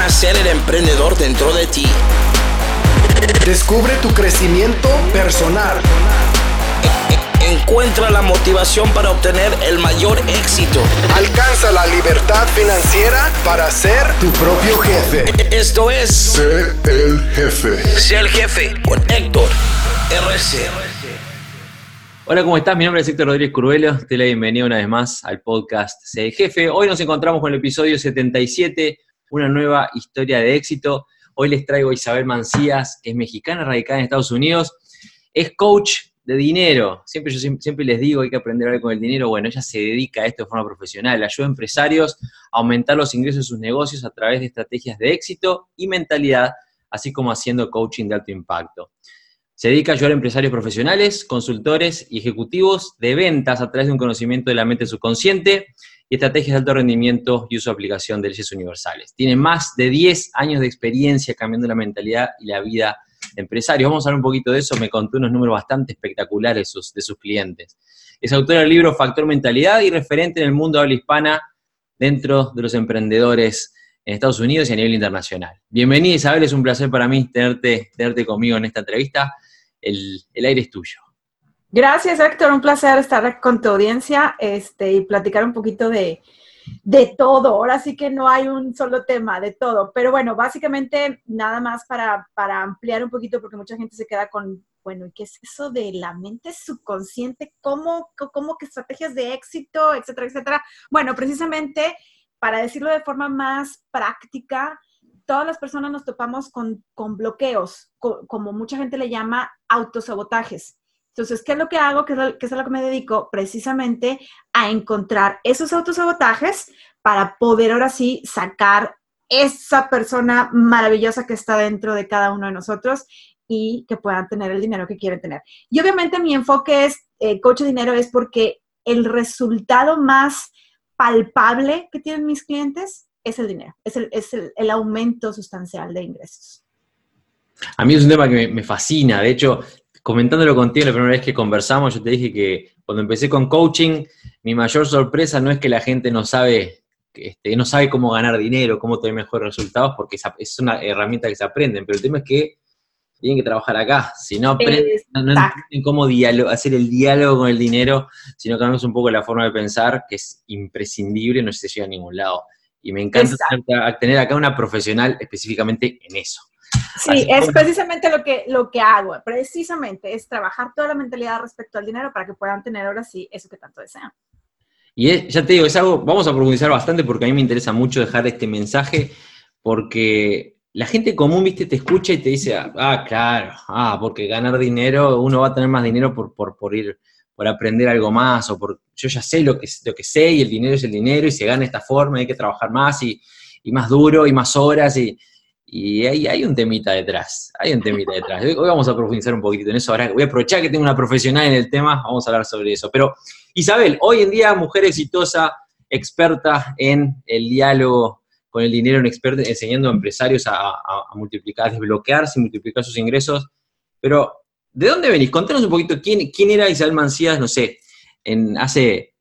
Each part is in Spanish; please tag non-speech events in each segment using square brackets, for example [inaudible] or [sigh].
nacer el emprendedor dentro de ti. Descubre tu crecimiento personal. Encuentra la motivación para obtener el mayor éxito. Alcanza la libertad financiera para ser tu propio jefe. Esto es Sé el jefe. Sé el jefe con Héctor RC. Hola, ¿cómo estás? Mi nombre es Héctor Rodríguez Curvelo. Te la bienvenida una vez más al podcast Sé el jefe. Hoy nos encontramos con el episodio 77, una nueva historia de éxito. Hoy les traigo a Isabel Mancías, que es mexicana, radicada en Estados Unidos. Es coach de dinero. Siempre, yo siempre les digo, hay que aprender a ver con el dinero. Bueno, ella se dedica a esto de forma profesional. Ayuda a empresarios a aumentar los ingresos de sus negocios a través de estrategias de éxito y mentalidad, así como haciendo coaching de alto impacto. Se dedica a ayudar a empresarios profesionales, consultores y ejecutivos de ventas a través de un conocimiento de la mente subconsciente y estrategias de alto rendimiento y uso de aplicación de leyes universales. Tiene más de 10 años de experiencia cambiando la mentalidad y la vida de empresarios. Vamos a hablar un poquito de eso. Me contó unos números bastante espectaculares de sus, clientes. Es autora del libro Factor Mentalidad y referente en el mundo de habla hispana dentro de los emprendedores en Estados Unidos y a nivel internacional. Bienvenida Isabel, es un placer para mí tenerte, tenerte conmigo en esta entrevista. El, el aire es tuyo. Gracias, Héctor. Un placer estar con tu audiencia este, y platicar un poquito de, de todo. Ahora sí que no hay un solo tema, de todo. Pero bueno, básicamente nada más para, para ampliar un poquito, porque mucha gente se queda con, bueno, ¿y qué es eso de la mente subconsciente? ¿Cómo, cómo que estrategias de éxito, etcétera, etcétera? Bueno, precisamente para decirlo de forma más práctica, todas las personas nos topamos con, con bloqueos, co- como mucha gente le llama autosabotajes. Entonces, ¿qué es lo que hago? ¿Qué es, lo, a lo que me dedico? Precisamente a encontrar esos autosabotajes para poder ahora sí sacar esa persona maravillosa que está dentro de cada uno de nosotros y que puedan tener el dinero que quieren tener. Y obviamente mi enfoque es, eh, coach de dinero, es porque el resultado más palpable que tienen mis clientes es el dinero, es el, aumento sustancial de ingresos. A mí es un tema que me fascina. De hecho, comentándolo contigo la primera vez que conversamos, yo te dije que cuando empecé con coaching, mi mayor sorpresa no es que la gente no sabe, este, no sabe cómo ganar dinero, cómo tener mejores resultados, porque es una herramienta que se aprenden, pero el tema es que tienen que trabajar acá. Si no aprenden, no, no Exacto. entienden cómo hacer el diálogo con el dinero, si no cambiamos un poco la forma de pensar, que es imprescindible, no se llega a ningún lado. Y me encanta Exacto. tener acá una profesional específicamente en eso. [laughs] Sí, Así es como- precisamente lo que, lo que hago, precisamente es trabajar toda la mentalidad respecto al dinero para que puedan tener ahora sí eso que tanto desean. Y es- ya te digo, es algo, vamos a profundizar bastante porque a mí me interesa mucho dejar este mensaje, porque la gente común, viste, te escucha y te dice, ah, claro, ah, porque ganar dinero, uno va a tener más dinero por, por, por ir, por aprender algo más, o por, yo ya sé lo que, lo que sé, y el dinero es el dinero, y se gana de esta forma, hay que trabajar más, y, y más duro, y más horas, y, y hay, hay un temita detrás, hay un temita detrás. Hoy vamos a profundizar un poquito en eso, ahora voy a aprovechar que tengo una profesional en el tema, vamos a hablar sobre eso. Pero, Isabel, hoy en día, mujer exitosa, experta en el diálogo con el dinero, una experta enseñando a empresarios a, a- a multiplicar, desbloquearse multiplicar sus ingresos. Pero, ¿de dónde venís? Contanos un poquito, ¿quién, quién era Isabel Mancías, no sé, en hace...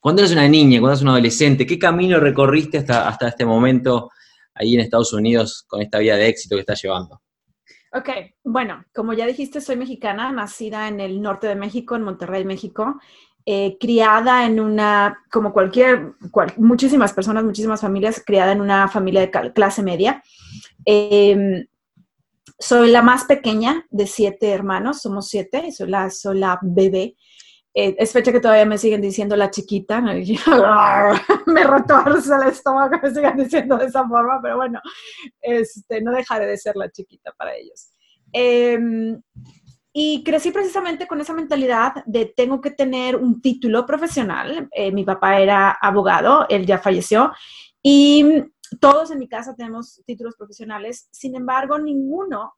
Cuando eras una niña, cuando eras un adolescente, ¿qué camino recorriste hasta, hasta este momento ahí en Estados Unidos con esta vida de éxito que estás llevando? Ok, bueno, como ya dijiste, soy mexicana, nacida en el norte de México, en Monterrey, México, eh, criada en una, como cualquier, cual- muchísimas personas, muchísimas familias, criada en una familia de clase media. Eh, soy la más pequeña de siete hermanos, somos siete, soy la, soy la bebé. Eh, es fecha que todavía me siguen diciendo la chiquita, [laughs] me retorce el estómago que me sigan diciendo de esa forma, pero bueno, este, no dejaré de ser la chiquita para ellos. Em, y crecí precisamente con esa mentalidad de tengo que tener un título profesional. Eh, mi papá era abogado, él ya falleció, y todos en mi casa tenemos títulos profesionales, sin embargo, ninguno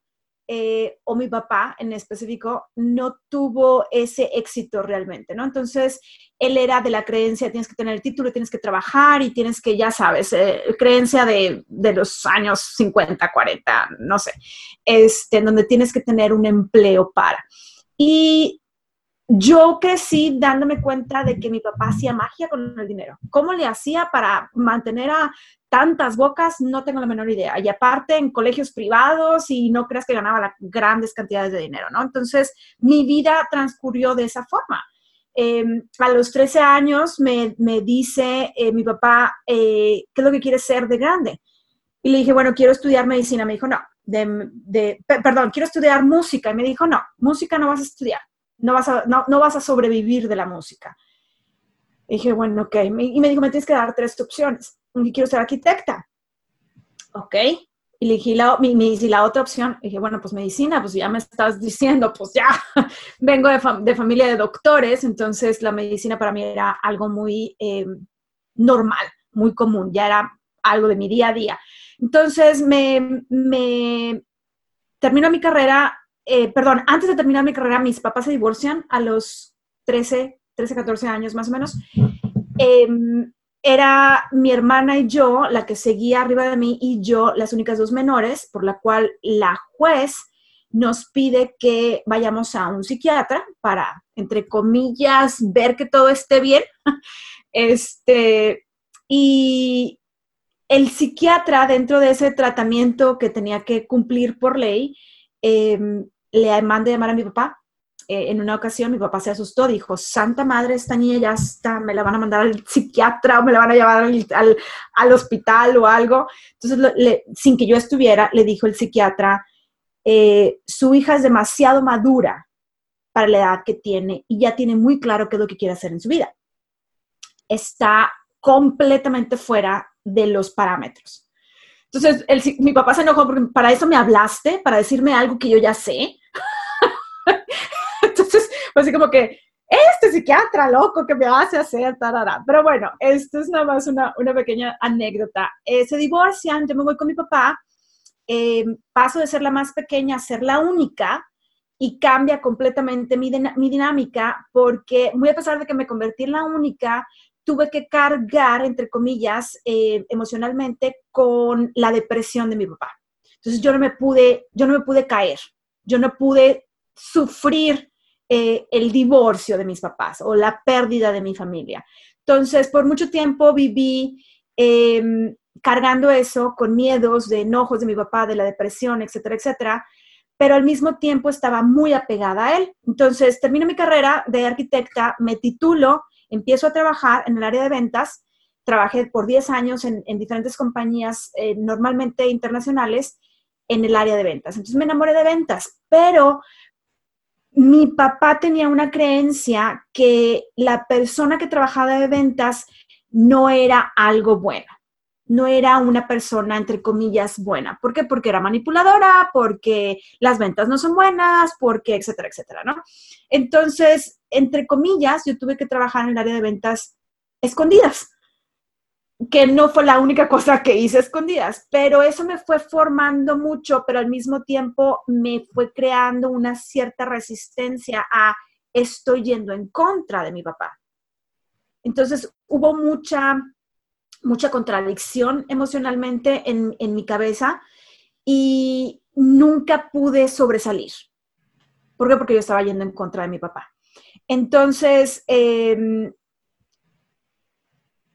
eh, o mi papá en específico no tuvo ese éxito realmente, ¿no? Entonces, él era de la creencia, tienes que tener el título, tienes que trabajar y tienes que, ya sabes, eh, creencia de, de, los años 50, 40, no sé, este, donde tienes que tener un empleo para. Y yo crecí dándome cuenta de que mi papá hacía magia con el dinero. ¿Cómo le hacía para mantener a tantas bocas? No tengo la menor idea. Y aparte en colegios privados y no creas que ganaba grandes cantidades de dinero, ¿no? Entonces, mi vida transcurrió de esa forma. Em, a los 13 años me, dice eh, mi papá, eh, ¿qué es lo que quieres ser de grande? Y le dije, bueno, quiero estudiar medicina. Me dijo, no, de, perdón, quiero estudiar música. Y me dijo, no, música no vas a estudiar no vas a, no, vas a sobrevivir de la música. Y dije, bueno, ok. Y me dijo, me tienes que dar tres opciones. Y quiero ser arquitecta. Ok. Y dije, la, me, la otra opción, dije, bueno, pues medicina, pues ya me estás diciendo, pues ya, [laughs] vengo de, familia de doctores, entonces la medicina para mí era algo muy em, normal, muy común, ya era algo de mi día a día. Entonces me, me termino mi carrera eh, perdón, antes de terminar mi carrera, mis papás se divorcian a los 13, 13, 14 años más o menos. Em, era mi hermana y yo, la que seguía arriba de mí, y yo, las únicas dos menores, por la cual la juez nos pide que vayamos a un psiquiatra para, entre comillas, ver que todo esté bien. [laughs] Este, y el psiquiatra, dentro de ese tratamiento que tenía que cumplir por ley, em, le mandé llamar a mi papá. Eh, en una ocasión mi papá se asustó, dijo, Santa Madre, esta niña ya está, me la van a mandar al psiquiatra o me la van a llevar al, hospital o algo. Entonces, sin que yo estuviera, le dijo el psiquiatra, eh, su hija es demasiado madura para la edad que tiene y ya tiene muy claro qué es lo que quiere hacer en su vida. Está completamente fuera de los parámetros. Entonces, mi papá se enojó porque para eso me hablaste, para decirme algo que yo ya sé. Entonces, así como que, este psiquiatra loco que me hace hacer, tarara. Pero bueno, esto es nada más una, una pequeña anécdota. Eh, se divorcian, yo me voy con mi papá, em, paso de ser la más pequeña a ser la única y cambia completamente mi, mi dinámica porque muy a pesar de que me convertí en la única, tuve que cargar, entre comillas, eh, emocionalmente con la depresión de mi papá. Entonces yo no me pude, yo no me pude caer, yo no pude sufrir eh, el divorcio de mis papás o la pérdida de mi familia. Entonces, por mucho tiempo viví em, cargando eso con miedos de enojos de mi papá, de la depresión, etcétera, etcétera, pero al mismo tiempo estaba muy apegada a él. Entonces, termino mi carrera de arquitecta, me titulo, empiezo a trabajar en el área de ventas, trabajé por 10 años en, diferentes compañías, eh, normalmente internacionales, en el área de ventas. Entonces me enamoré de ventas, pero mi papá tenía una creencia que la persona que trabajaba de ventas no era algo bueno, no era una persona, entre comillas, buena. ¿Por qué? Porque era manipuladora, porque las ventas no son buenas, porque, etcétera, etcétera, ¿no? Entonces, entre comillas, yo tuve que trabajar en el área de ventas escondidas que no fue la única cosa que hice escondidas, pero eso me fue formando mucho, pero al mismo tiempo me fue creando una cierta resistencia a estoy yendo en contra de mi papá. Entonces hubo mucha, mucha contradicción emocionalmente en, mi cabeza y nunca pude sobresalir. ¿Por qué? Porque yo estaba yendo en contra de mi papá. Entonces, em,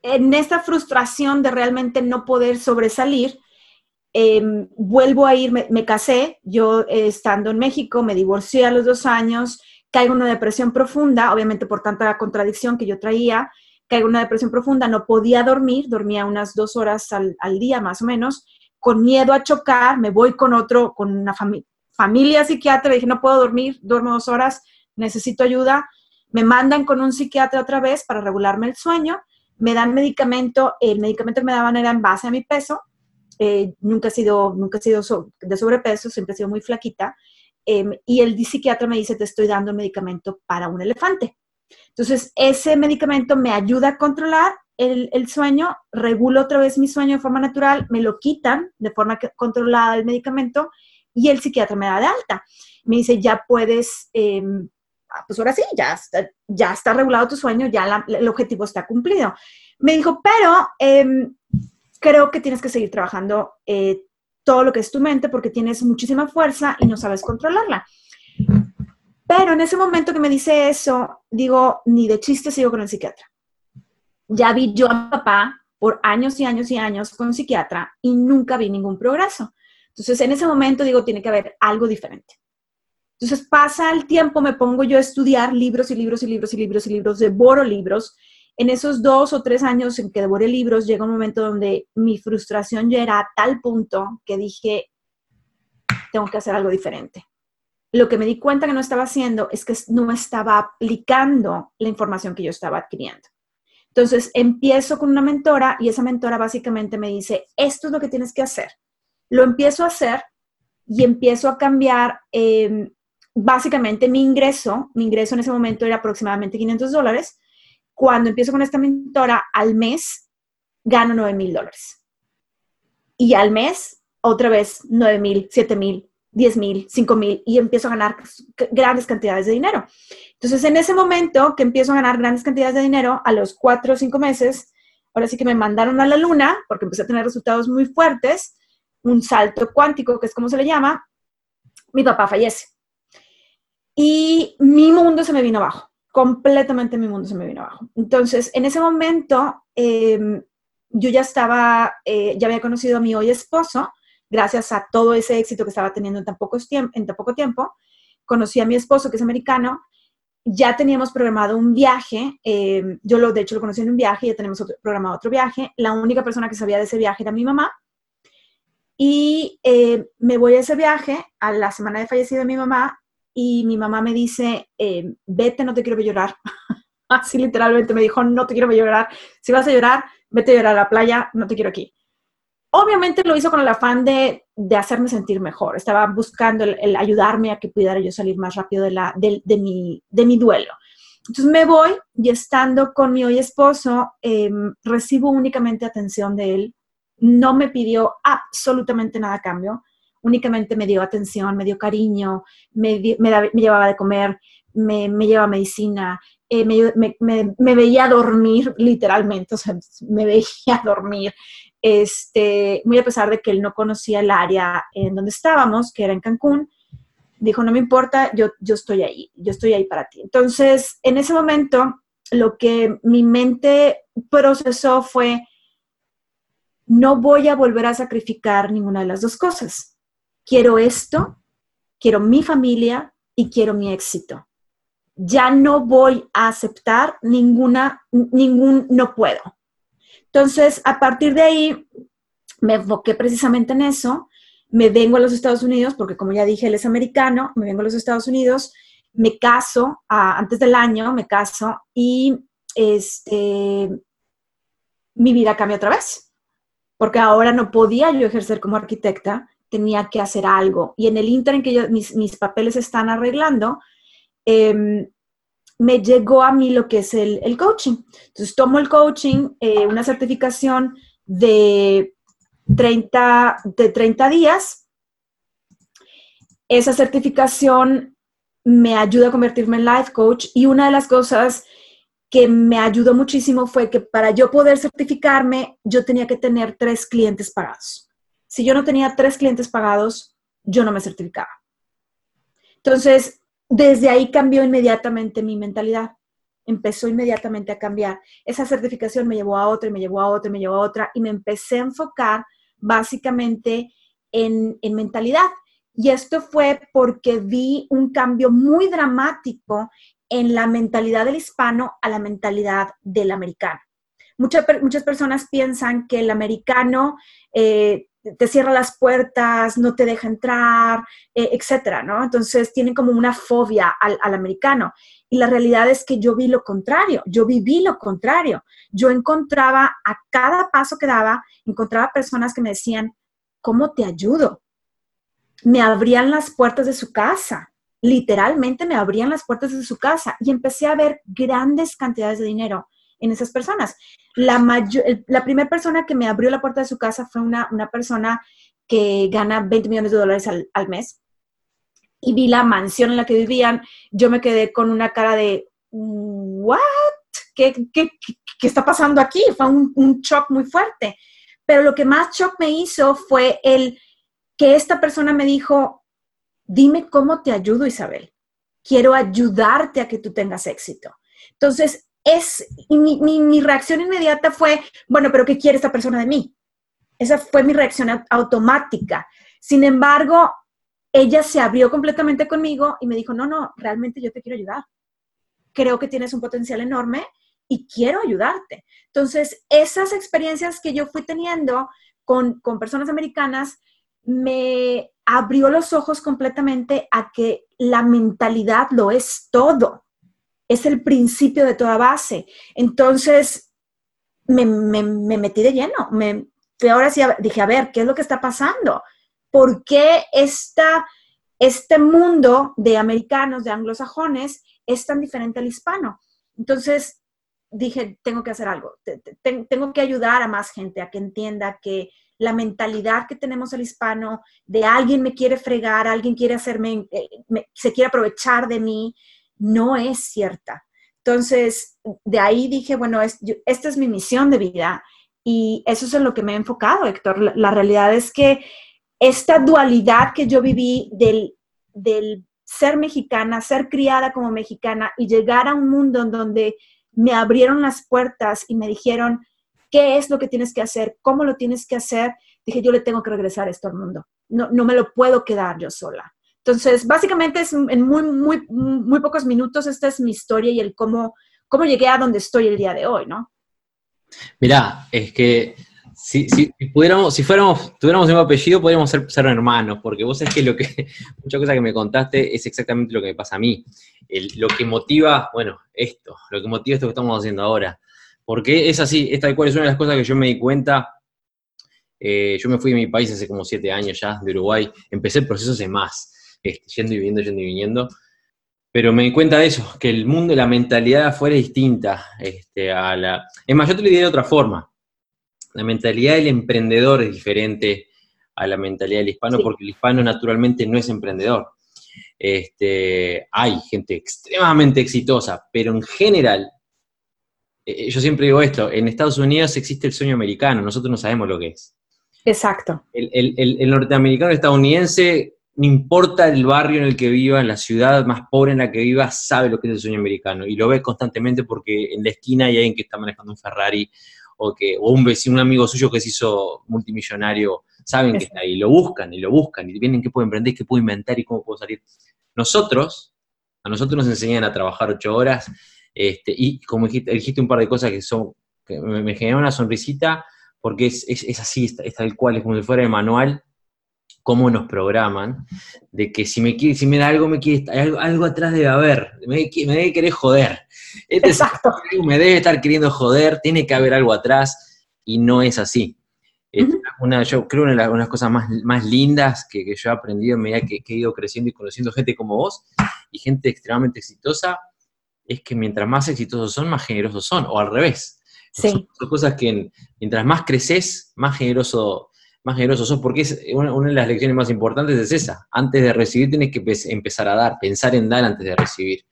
en esta frustración de realmente no poder sobresalir, em, vuelvo a ir, me, casé, yo eh, estando en México, me divorcié a los dos años, caigo en una depresión profunda, obviamente por tanta contradicción que yo traía, caigo en una depresión profunda, no podía dormir, dormía unas dos horas al, día más o menos, con miedo a chocar, me voy con otro, con una familia psiquiatra, dije, no puedo dormir, duermo dos horas, necesito ayuda, me mandan con un psiquiatra otra vez para regularme el sueño, me dan medicamento, el medicamento que me daban era en base a mi peso, eh, nunca he sido, nunca he sido de sobrepeso, siempre he sido muy flaquita, em, y el psiquiatra me dice, te estoy dando medicamento para un elefante. Entonces, ese medicamento me ayuda a controlar el, sueño, regulo otra vez mi sueño de forma natural, me lo quitan de forma controlada el medicamento y el psiquiatra me da de alta. Me dice, ya puedes em, Ah, pues ahora sí, ya está, regulado tu sueño, ya el objetivo está cumplido. Me dijo, pero em, creo que tienes que seguir trabajando eh, todo lo que es tu mente porque tienes muchísima fuerza y no sabes controlarla. Pero en ese momento que me dice eso, digo, ni de chiste sigo con el psiquiatra. Ya vi yo a mi papá por años y años y años con psiquiatra y nunca vi ningún progreso. Entonces, en ese momento digo, tiene que haber algo diferente. Entonces pasa el tiempo, me pongo yo a estudiar libros y libros y libros y libros y libros, devoro libros. En esos dos o tres años en que devoré libros, llega un momento donde mi frustración ya era a tal punto que dije, tengo que hacer algo diferente. Lo que me di cuenta que no estaba haciendo es que no estaba aplicando la información que yo estaba adquiriendo. Entonces empiezo con una mentora y esa mentora básicamente me dice, esto es lo que tienes que hacer. Lo empiezo a hacer y empiezo a cambiar eh, básicamente mi ingreso, mi ingreso en ese momento era aproximadamente 500 dólares. Cuando empiezo con esta mentora, al mes gano 9 mil dólares. Y al mes, otra vez, 9 mil, 7 mil, 10 mil, 5 mil, y empiezo a ganar grandes cantidades de dinero. Entonces, en ese momento que empiezo a ganar grandes cantidades de dinero, a los 4 o 5 meses, ahora sí que me mandaron a la luna, porque empecé a tener resultados muy fuertes, un salto cuántico, que es como se le llama, mi papá fallece. Y mi mundo se me vino abajo, completamente mi mundo se me vino abajo. Entonces, en ese momento, em, yo ya estaba, eh, ya había conocido a mi hoy esposo, gracias a todo ese éxito que estaba teniendo en tan, poco tiempo, en tan poco tiempo. Conocí a mi esposo, que es americano, ya teníamos programado un viaje, em, yo lo, de hecho lo conocí en un viaje, ya tenemos programado otro viaje, la única persona que sabía de ese viaje era mi mamá, y eh, me voy a ese viaje, a la semana de fallecido de mi mamá, y mi mamá me dice, eh, vete, no te quiero ver llorar. [laughs] Así literalmente me dijo, no te quiero ver llorar. Si vas a llorar, vete a llorar a la playa, no te quiero aquí. Obviamente lo hizo con el afán de, de hacerme sentir mejor. Estaba buscando ayudarme a que pudiera yo salir más rápido de, la, de, de, mi, de mi duelo. Entonces me voy y estando con mi hoy esposo, em, recibo únicamente atención de él. No me pidió absolutamente nada a cambio únicamente me dio atención, me dio cariño, me, me, llevaba de comer, me, me llevaba medicina, eh, me, veía dormir [laughs] literalmente, o sea, me veía [laughs] dormir, este, muy a pesar de que él no conocía el área en donde estábamos, que era en Cancún, dijo, no me importa, yo, yo estoy ahí, yo estoy ahí para ti. Entonces, en ese momento, lo que mi mente procesó fue, no voy a volver a sacrificar ninguna de las dos cosas quiero esto, quiero mi familia y quiero mi éxito. Ya no voy a aceptar ninguna, ningún no puedo. Entonces, a partir de ahí, me enfoqué precisamente en eso. Me vengo a los Estados Unidos, porque como ya dije, él es americano, me vengo a los Estados Unidos, me caso, antes del año me caso y este, mi vida cambia otra vez, porque ahora no podía yo ejercer como arquitecta, tenía que hacer algo. Y en el inter en que yo, mis, papeles están arreglando, em, me llegó a mí lo que es el, el coaching. Entonces tomo el coaching, eh, una certificación de 30, de 30 días. Esa certificación me ayuda a convertirme en life coach y una de las cosas que me ayudó muchísimo fue que para yo poder certificarme, yo tenía que tener tres clientes pagados si yo no tenía tres clientes pagados, yo no me certificaba. Entonces, desde ahí cambió inmediatamente mi mentalidad. Empezó inmediatamente a cambiar. Esa certificación me llevó a otra y me llevó a otra y me llevó a otra y me empecé a enfocar básicamente en, en mentalidad. Y esto fue porque vi un cambio muy dramático en la mentalidad del hispano a la mentalidad del americano. Muchas, muchas personas piensan que el americano eh, te cierra las puertas, no te deja entrar, eh, etcétera, ¿no? Entonces tienen como una fobia al, americano. Y la realidad es que yo vi lo contrario, yo viví lo contrario. Yo encontraba a cada paso que daba, encontraba personas que me decían, ¿cómo te ayudo? Me abrían las puertas de su casa, literalmente me abrían las puertas de su casa y empecé a ver grandes cantidades de dinero en esas personas. La, la primera persona que me abrió la puerta de su casa fue una, persona que gana 20 millones de dólares al, mes. Y vi la mansión en la que vivían. Yo me quedé con una cara de, ¿what? ¿Qué, qué, está pasando aquí? Fue un, un shock muy fuerte. Pero lo que más shock me hizo fue el que esta persona me dijo, dime cómo te ayudo, Isabel. quiero ayudarte a que tú tengas éxito. Entonces, es, mi, mi, reacción inmediata fue, bueno, pero ¿qué quiere esta persona de mí? Esa fue mi reacción automática. Sin embargo, ella se abrió completamente conmigo y me dijo, no, no, realmente yo te quiero ayudar. Creo que tienes un potencial enorme y quiero ayudarte. Entonces, esas experiencias que yo fui teniendo con, con personas americanas me abrió los ojos completamente a que la mentalidad lo es todo. Es el principio de toda base. Entonces, me, metí de lleno. Me, ahora sí dije, a ver, ¿qué es lo que está pasando? ¿Por qué esta, este mundo de americanos, de anglosajones, es tan diferente al hispano? Entonces, dije, tengo que hacer algo. Tengo que ayudar a más gente a que entienda que la mentalidad que tenemos el hispano de alguien me quiere fregar, alguien quiere hacerme, eh, se quiere aprovechar de mí, no es cierta. Entonces, de ahí dije, bueno, esta es mi misión de vida y eso es en lo que me he enfocado, Héctor. La, realidad es que esta dualidad que yo viví del, del ser mexicana, ser criada como mexicana y llegar a un mundo en donde me abrieron las puertas y me dijeron, qué es lo que tienes que hacer, cómo lo tienes que hacer, dije, yo le tengo que regresar esto al mundo. No, no me lo puedo quedar yo sola. Entonces, básicamente es en muy, muy, muy pocos minutos, esta es mi historia y el cómo, cómo llegué a donde estoy el día de hoy, ¿no? Mirá, es que si, si, pudiéramos, si fuéramos, tuviéramos un apellido, podríamos ser, ser, hermanos, porque vos sabés que lo que, [laughs] muchas cosas que me contaste es exactamente lo que me pasa a mí. lo que motiva, bueno, esto, lo que motiva esto que estamos haciendo ahora. Porque es así, es tal cual, es una de las cosas que yo me di cuenta. Eh, yo me fui de mi país hace como siete años ya, de Uruguay. Empecé el proceso hace más, este, yendo y viniendo, yendo y viniendo. Pero me di cuenta de eso, que el mundo, la mentalidad de afuera es distinta. Este, a la... Es más, yo te lo diré de otra forma. La mentalidad del emprendedor es diferente a la mentalidad del hispano, porque el hispano naturalmente no es emprendedor. Este, hay gente extremadamente exitosa, pero en general eh, yo siempre digo esto, en Estados Unidos existe el sueño americano, nosotros no sabemos lo que es. Exacto. El, norteamericano estadounidense, no importa el barrio en el que viva, en la ciudad más pobre en la que viva, sabe lo que es el sueño americano y lo ve constantemente porque en la esquina hay alguien que está manejando un Ferrari o, que, o un vecino, un amigo suyo que se hizo multimillonario, saben que está ahí, lo buscan y lo buscan y vienen qué puedo emprender, qué puedo inventar y cómo puedo salir. Nosotros, a nosotros nos enseñan a trabajar ocho horas este, y como dijiste, un par de cosas que son que me, generan una sonrisita, porque es, así, es, tal cual, es como si fuera el manual, cómo nos programan, de que si me quiere, si me da algo, me quiere, algo, algo atrás debe haber, me, me debe querer joder. Este Exacto. me debe estar queriendo joder, tiene que haber algo atrás, y no es así. una, yo creo una de las, cosas más, más lindas que, yo he aprendido en medida que, que, he ido creciendo y conociendo gente como vos y gente extremadamente exitosa, es que mientras más exitosos son, más generosos son, o al revés. Sí. Son cosas que mientras más creces, más generoso, más generoso sos, porque es una, de las lecciones más importantes es esa. Antes de recibir tienes que empezar a dar, pensar en dar antes de recibir.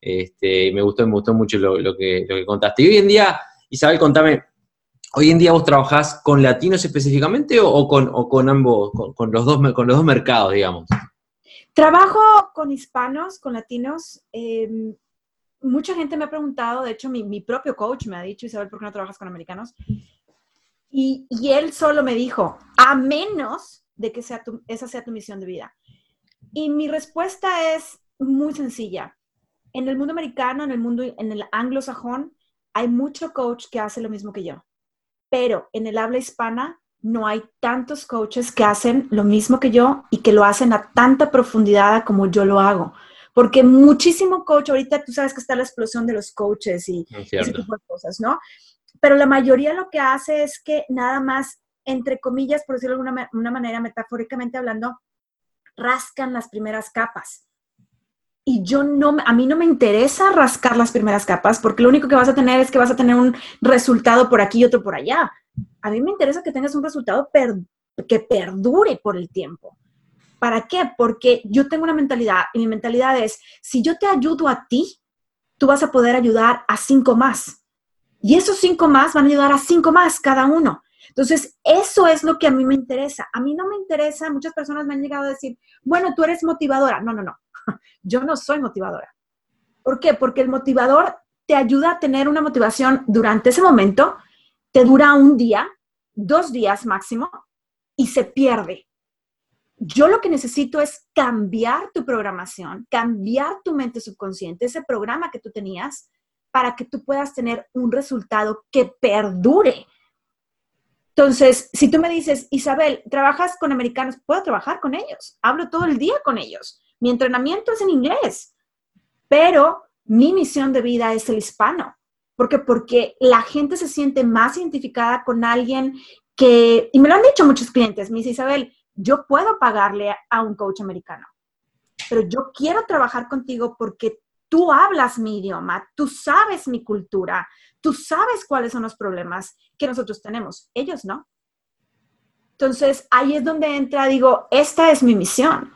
Este, me gustó, me gustó mucho lo, que, lo que contaste. Y hoy en día, Isabel, contame, ¿hoy en día vos trabajás con latinos específicamente o, con, con, ambos, con, los dos, con los dos mercados, digamos? Trabajo con hispanos, con latinos. Em, mucha gente me ha preguntado, de hecho mi, propio coach me ha dicho, Isabel, ¿por qué no trabajas con americanos? Y, él solo me dijo, a menos de que sea esa sea tu misión de vida. Y mi respuesta es muy sencilla. En el mundo americano, en el mundo, en el anglosajón, hay mucho coach que hace lo mismo que yo. Pero en el habla hispana no hay tantos coaches que hacen lo mismo que yo y que lo hacen a tanta profundidad como yo lo hago. Porque muchísimo coach, ahorita tú sabes que está la explosión de los coaches y ese tipo de cosas, ¿no? Pero la mayoría lo que hace es que nada más, entre comillas, por decirlo de alguna una manera, metafóricamente hablando, rascan las primeras capas. Y yo no, a mí no me interesa rascar las primeras capas, porque lo único que vas a tener es que vas a tener un resultado por aquí y otro por allá. A mí me interesa que tengas un resultado que perdure por el tiempo. ¿Para qué? Porque yo tengo una mentalidad y mi mentalidad es, si yo te ayudo a ti, tú vas a poder ayudar a cinco más. Y esos cinco más van a ayudar a cinco más cada uno. Entonces, eso es lo que a mí me interesa. A mí no me interesa, muchas personas me han llegado a decir, bueno, tú eres motivadora. No, no, no, [laughs] yo no soy motivadora. ¿Por qué? Porque el motivador te ayuda a tener una motivación durante ese momento, te dura un día, dos días máximo, y se pierde. Yo lo que necesito es cambiar tu programación, cambiar tu mente subconsciente, ese programa que tú tenías, para que tú puedas tener un resultado que perdure. Entonces, si tú me dices, Isabel, ¿trabajas con americanos? Puedo trabajar con ellos. Hablo todo el día con ellos. Mi entrenamiento es en inglés, pero mi misión de vida es el hispano. ¿Por qué? Porque la gente se siente más identificada con alguien que, y me lo han dicho muchos clientes, me dice Isabel, yo puedo pagarle a un coach americano, pero yo quiero trabajar contigo porque tú hablas mi idioma, tú sabes mi cultura, tú sabes cuáles son los problemas que nosotros tenemos, ellos no. Entonces, ahí es donde entra, digo, esta es mi misión.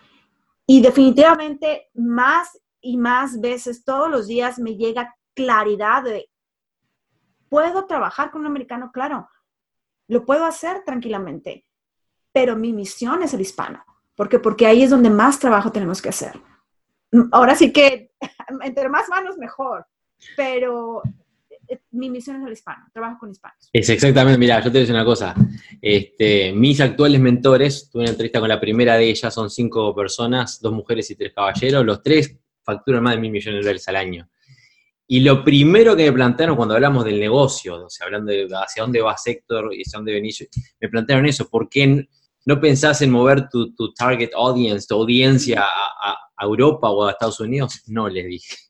Y definitivamente más y más veces todos los días me llega claridad de, ¿puedo trabajar con un americano? Claro, lo puedo hacer tranquilamente, pero mi misión es el hispano. ¿Por qué? Porque ahí es donde más trabajo tenemos que hacer. Ahora sí que, [laughs] entre más manos, mejor, pero eh, mi misión es el hispano, trabajo con hispanos. Es exactamente, mira, yo te voy a decir una cosa. Este, mis actuales mentores, tuve una entrevista con la primera de ellas, son cinco personas, dos mujeres y tres caballeros, los tres facturan más de mil millones de dólares al año. Y lo primero que me plantearon cuando hablamos del negocio, o sea, hablando de hacia dónde va Sector y hacia dónde venís, me plantearon eso, ¿por qué no pensás en mover tu, target audience, tu audiencia a, Europa o a Estados Unidos? No, les dije. [laughs]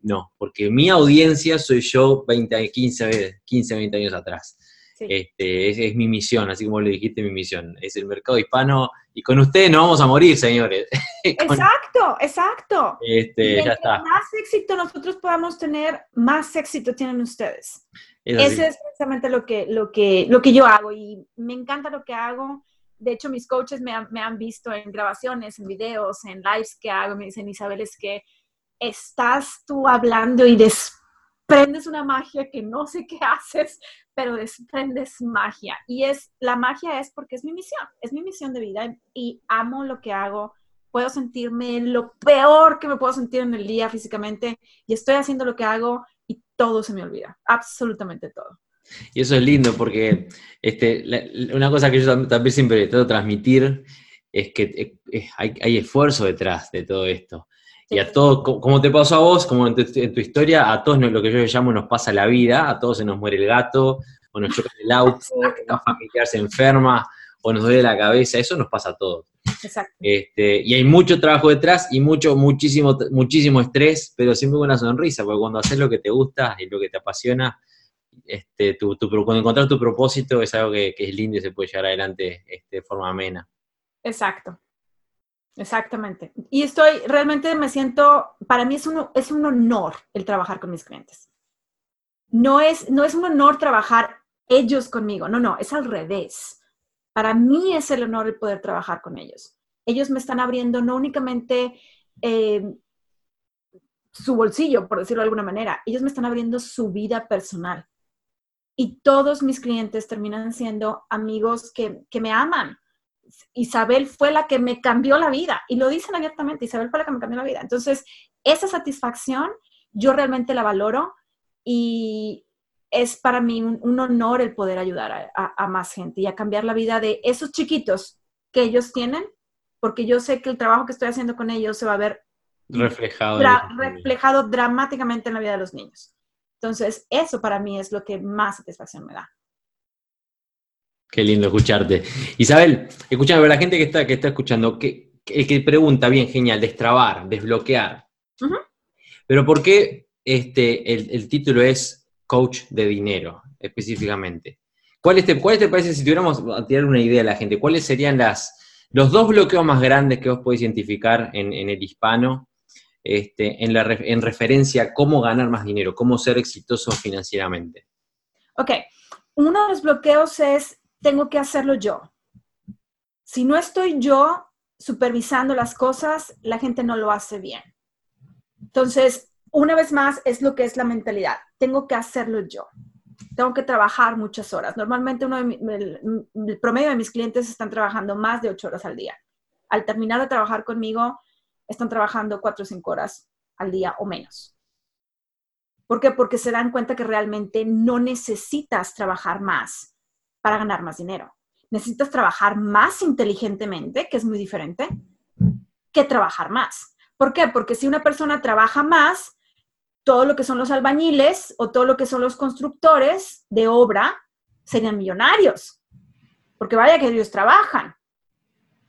No, porque mi audiencia soy yo 20, 15, 15 20 años atrás. Este, es, mi misión, así como le dijiste, mi misión. Es el mercado hispano y con ustedes no vamos a morir, señores. [laughs] exacto, exacto. Este, ya está. más éxito nosotros podamos tener, más éxito tienen ustedes. Ese es precisamente lo que, lo, que, lo que yo hago y me encanta lo que hago. De hecho, mis coaches me han, me visto en grabaciones, en videos, en lives que hago. Me dicen, Isabel, es que estás tú hablando y desprendes una magia que no sé qué [laughs] haces, pero desprendes magia. Y es, la magia es porque es mi misión, es mi misión de vida y amo lo que hago. Puedo sentirme lo peor que me puedo sentir en el día físicamente y estoy haciendo lo que hago y todo se me olvida, absolutamente todo. Y eso es lindo porque este, una cosa que yo también siempre trato de transmitir es que eh, eh, hay, hay, esfuerzo detrás de todo esto. Y a todos, como te pasó a vos, como en tu, historia, a todos lo que yo llamo nos pasa la vida, a todos se nos muere el gato, o nos choca el auto, [laughs] o familiar se enferma, o nos duele la cabeza, eso nos pasa a todos. Exacto. Este, y hay mucho trabajo detrás y mucho, muchísimo, muchísimo estrés, pero siempre con una sonrisa, porque cuando haces lo que te gusta y lo que te apasiona, este, tu, cuando encontrar tu propósito es algo que, es lindo y se puede llevar adelante este, de forma amena. Exacto. Exactamente. Y estoy, realmente me siento, para mí es un, es un honor el trabajar con mis clientes. No es, no es un honor trabajar ellos conmigo, no, no, es al revés. Para mí es el honor el poder trabajar con ellos. Ellos me están abriendo no únicamente eh, su bolsillo, por decirlo de alguna manera, ellos me están abriendo su vida personal. Y todos mis clientes terminan siendo amigos que, que me aman, Isabel fue la que me cambió la vida. Y lo dicen abiertamente, Isabel fue la que me cambió la vida. Entonces, esa satisfacción yo realmente la valoro y es para mí un, honor el poder ayudar a, más gente y a cambiar la vida de esos chiquitos que ellos tienen, porque yo sé que el trabajo que estoy haciendo con ellos se va a ver reflejado, reflejado dramáticamente en la vida de los niños. Entonces, eso para mí es lo que más satisfacción me da. Qué lindo escucharte. Isabel, escúchame, la gente que está, que está escuchando, que, el que pregunta, bien, genial, destrabar, desbloquear. Pero ¿por qué este, el, título es coach de dinero, específicamente? ¿Cuál te, ¿Cuál te parece, si tuviéramos a tirar una idea a la gente, cuáles serían las, los dos bloqueos más grandes que vos podés identificar en, el hispano este, en, referencia a cómo ganar más dinero, cómo ser exitoso financieramente? Ok, uno de los bloqueos es tengo que hacerlo yo. Si no estoy yo supervisando las cosas, la gente no lo hace bien. Entonces, una vez más, es lo que es la mentalidad. Tengo que hacerlo yo. tengo que trabajar muchas horas. Normalmente el, promedio de mis clientes están trabajando más de ocho horas al día. Al terminar de trabajar conmigo, están trabajando cuatro o cinco horas al día o menos. ¿Por qué? Porque se dan cuenta que realmente no necesitas trabajar más para ganar más dinero. Necesitas trabajar más inteligentemente, que es muy diferente, que trabajar más. ¿Por qué? Porque si una persona trabaja más, todo lo que son los albañiles o todo lo que son los constructores de obra serían millonarios, porque vaya que ellos trabajan.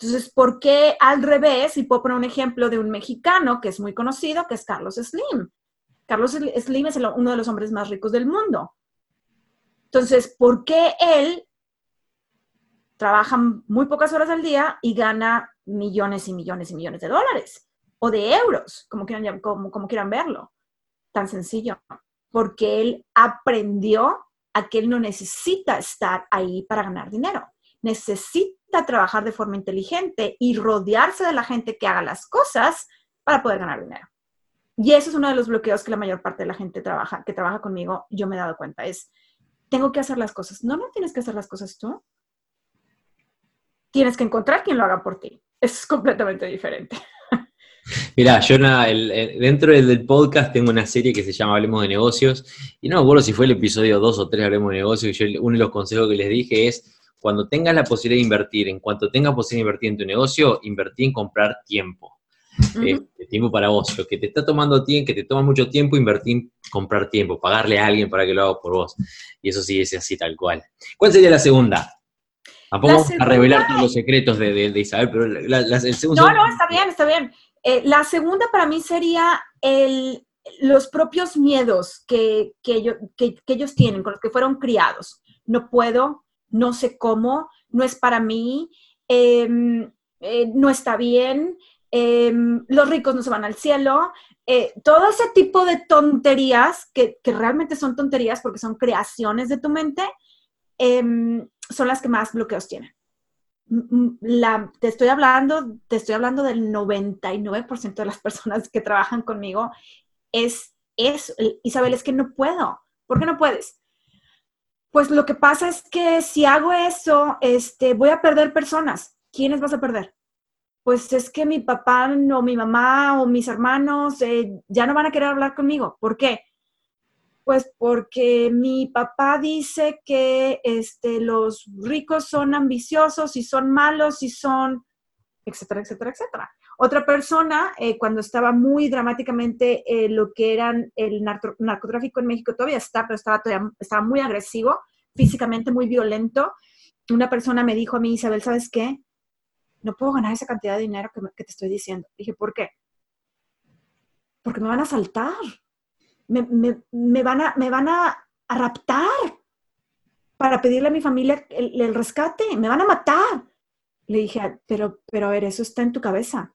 Entonces, ¿por qué al revés? Y puedo poner un ejemplo de un mexicano que es muy conocido, que es Carlos Slim. Carlos Slim es uno de los hombres más ricos del mundo. Entonces, ¿por qué él trabaja muy pocas horas al día y gana millones y millones y millones de dólares? O de euros, como quieran, como, quieran verlo tan sencillo, porque él aprendió a que él no necesita estar ahí para ganar dinero, necesita trabajar de forma inteligente y rodearse de la gente que haga las cosas para poder ganar dinero. Y eso es uno de los bloqueos que la mayor parte de la gente trabaja, que trabaja conmigo, yo me he dado cuenta, es, tengo que hacer las cosas. No, no tienes que hacer las cosas tú. Tienes que encontrar quien lo haga por ti. Es completamente diferente. [laughs] Mira, yo dentro del, podcast tengo una serie que se llama Hablemos de Negocios, y no me acuerdo si fue el episodio 2 o 3 Hablemos de Negocios, y yo uno de los consejos que les dije es, cuando tengas la posibilidad de invertir, en cuanto tengas posibilidad de invertir en tu negocio, invertí en comprar tiempo. Este, tiempo para vos. Lo que te está tomando tiempo, que te toma mucho tiempo, invertir en comprar tiempo, pagarle a alguien para que lo haga por vos. Y eso sí es así tal cual. ¿Cuál sería la segunda? Tampoco vamos a revelar todos los secretos de, Isabel, pero el segundo... No, no, está bien, está bien. Eh, la segunda para mí sería los propios miedos que, ellos tienen, con los que fueron criados. No puedo, no sé cómo, no es para mí, em, eh, no está bien, em, los ricos no se van al cielo. Eh, todo ese tipo de tonterías, que, que, realmente son tonterías porque son creaciones de tu mente, em, son las que más bloqueos tienen la, te estoy hablando, te estoy hablando del 99% de las personas que trabajan conmigo, es, es, Isabel, es que no puedo. ¿Por qué no puedes? Pues lo que pasa es que si hago eso, este, voy a perder personas. ¿Quiénes vas a perder? Pues es que mi papá o mi mamá o mis hermanos eh, ya no van a querer hablar conmigo. ¿Por qué? Pues porque mi papá dice que este, los ricos son ambiciosos y son malos y son, etcétera, etcétera, etcétera. Otra persona, eh, cuando estaba muy dramáticamente eh, lo que eran el narcotráfico en México, todavía está, pero estaba, todavía, estaba muy agresivo, físicamente muy violento. Una persona me dijo a mí, Isabel, ¿sabes qué? No puedo ganar esa cantidad de dinero que, que te estoy diciendo. Dije, ¿por qué? Porque me van a saltar me, van, a, me van a, raptar para pedirle a mi familia el, rescate, me van a matar. Le dije, pero, pero a ver, eso está en tu cabeza.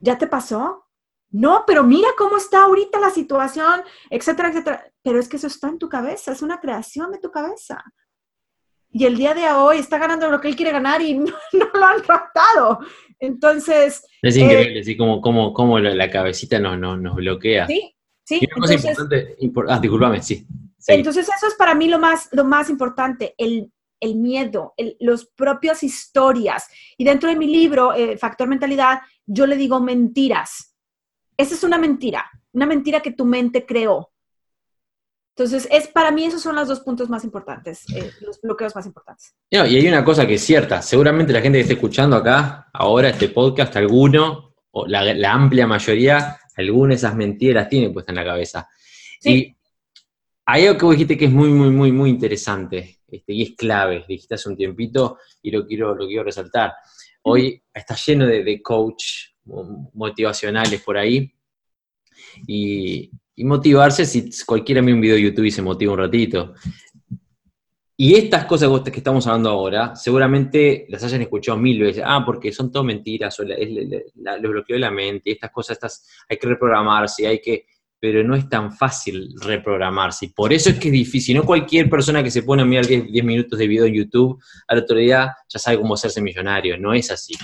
¿Ya te pasó? No, pero mira cómo está ahorita la situación, etcétera, etcétera. Pero es que eso está en tu cabeza, es una creación de tu cabeza. Y el día de hoy está ganando lo que él quiere ganar y [laughs] no, lo han raptado. Entonces... Es increíble, así como, como, como la, cabecita nos, nos bloquea. Sí, ah, discúlpame, sí. Entonces eso es para mí lo más, lo más importante, el, miedo, los propias historias. Y dentro de mi libro, eh, Factor Mentalidad, yo le digo mentiras. Esa es una mentira, una mentira que tu mente creó. Entonces, es, para mí esos son los dos puntos más importantes, eh, los bloqueos más importantes. y hay una cosa que es cierta, seguramente la gente que está escuchando acá, ahora este podcast, alguno, o la, la amplia mayoría, alguna de esas mentiras tiene puesta en la cabeza. Y hay algo que vos dijiste que es muy, muy, muy, muy interesante este, y es clave, dijiste hace un tiempito y lo quiero, lo quiero resaltar. Hoy está lleno de, coach motivacionales por ahí y, motivarse si cualquiera ve un video de YouTube y se motiva un ratito. Y estas cosas que estamos hablando ahora, seguramente las hayan escuchado mil veces. Ah, porque son todo mentiras, o los bloqueos de la mente, estas cosas, estas, hay que reprogramarse, hay que... Pero no es tan fácil reprogramarse. Y por eso es que es difícil. No cualquier persona que se pone a mirar 10, minutos de video en YouTube a la autoridad ya sabe cómo hacerse millonario. No es así.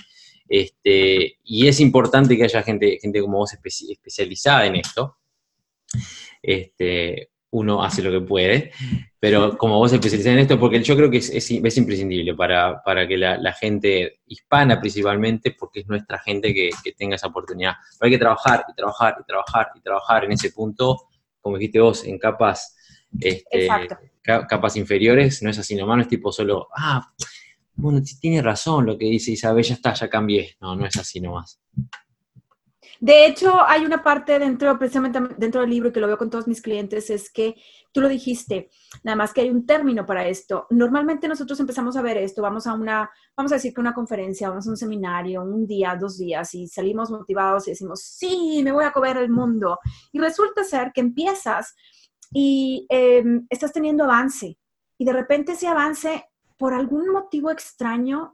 Este, y es importante que haya gente, gente como vos especializada en esto. Este, uno hace lo que puede, [laughs] pero como vos especializás en esto, porque yo creo que es, es, imprescindible para, que la, gente hispana principalmente, porque es nuestra gente que, tenga esa oportunidad. Pero hay que trabajar y trabajar y trabajar y trabajar en ese punto, como dijiste vos, en capas, este, capas inferiores, no es así nomás, no es tipo solo, ah, bueno, tiene razón lo que dice Isabel, ya está, ya cambié. No, no es así nomás. De hecho, hay una parte dentro, precisamente dentro del libro, que lo veo con todos mis clientes, es que tú lo dijiste, nada más que hay un término para esto. Normalmente nosotros empezamos a ver esto, vamos a una, vamos a decir que una conferencia, vamos a un seminario, un día, dos días, y salimos motivados y decimos, sí, me voy a comer el mundo. Y resulta ser que empiezas y em, estás teniendo avance, y de repente ese avance, por algún motivo extraño,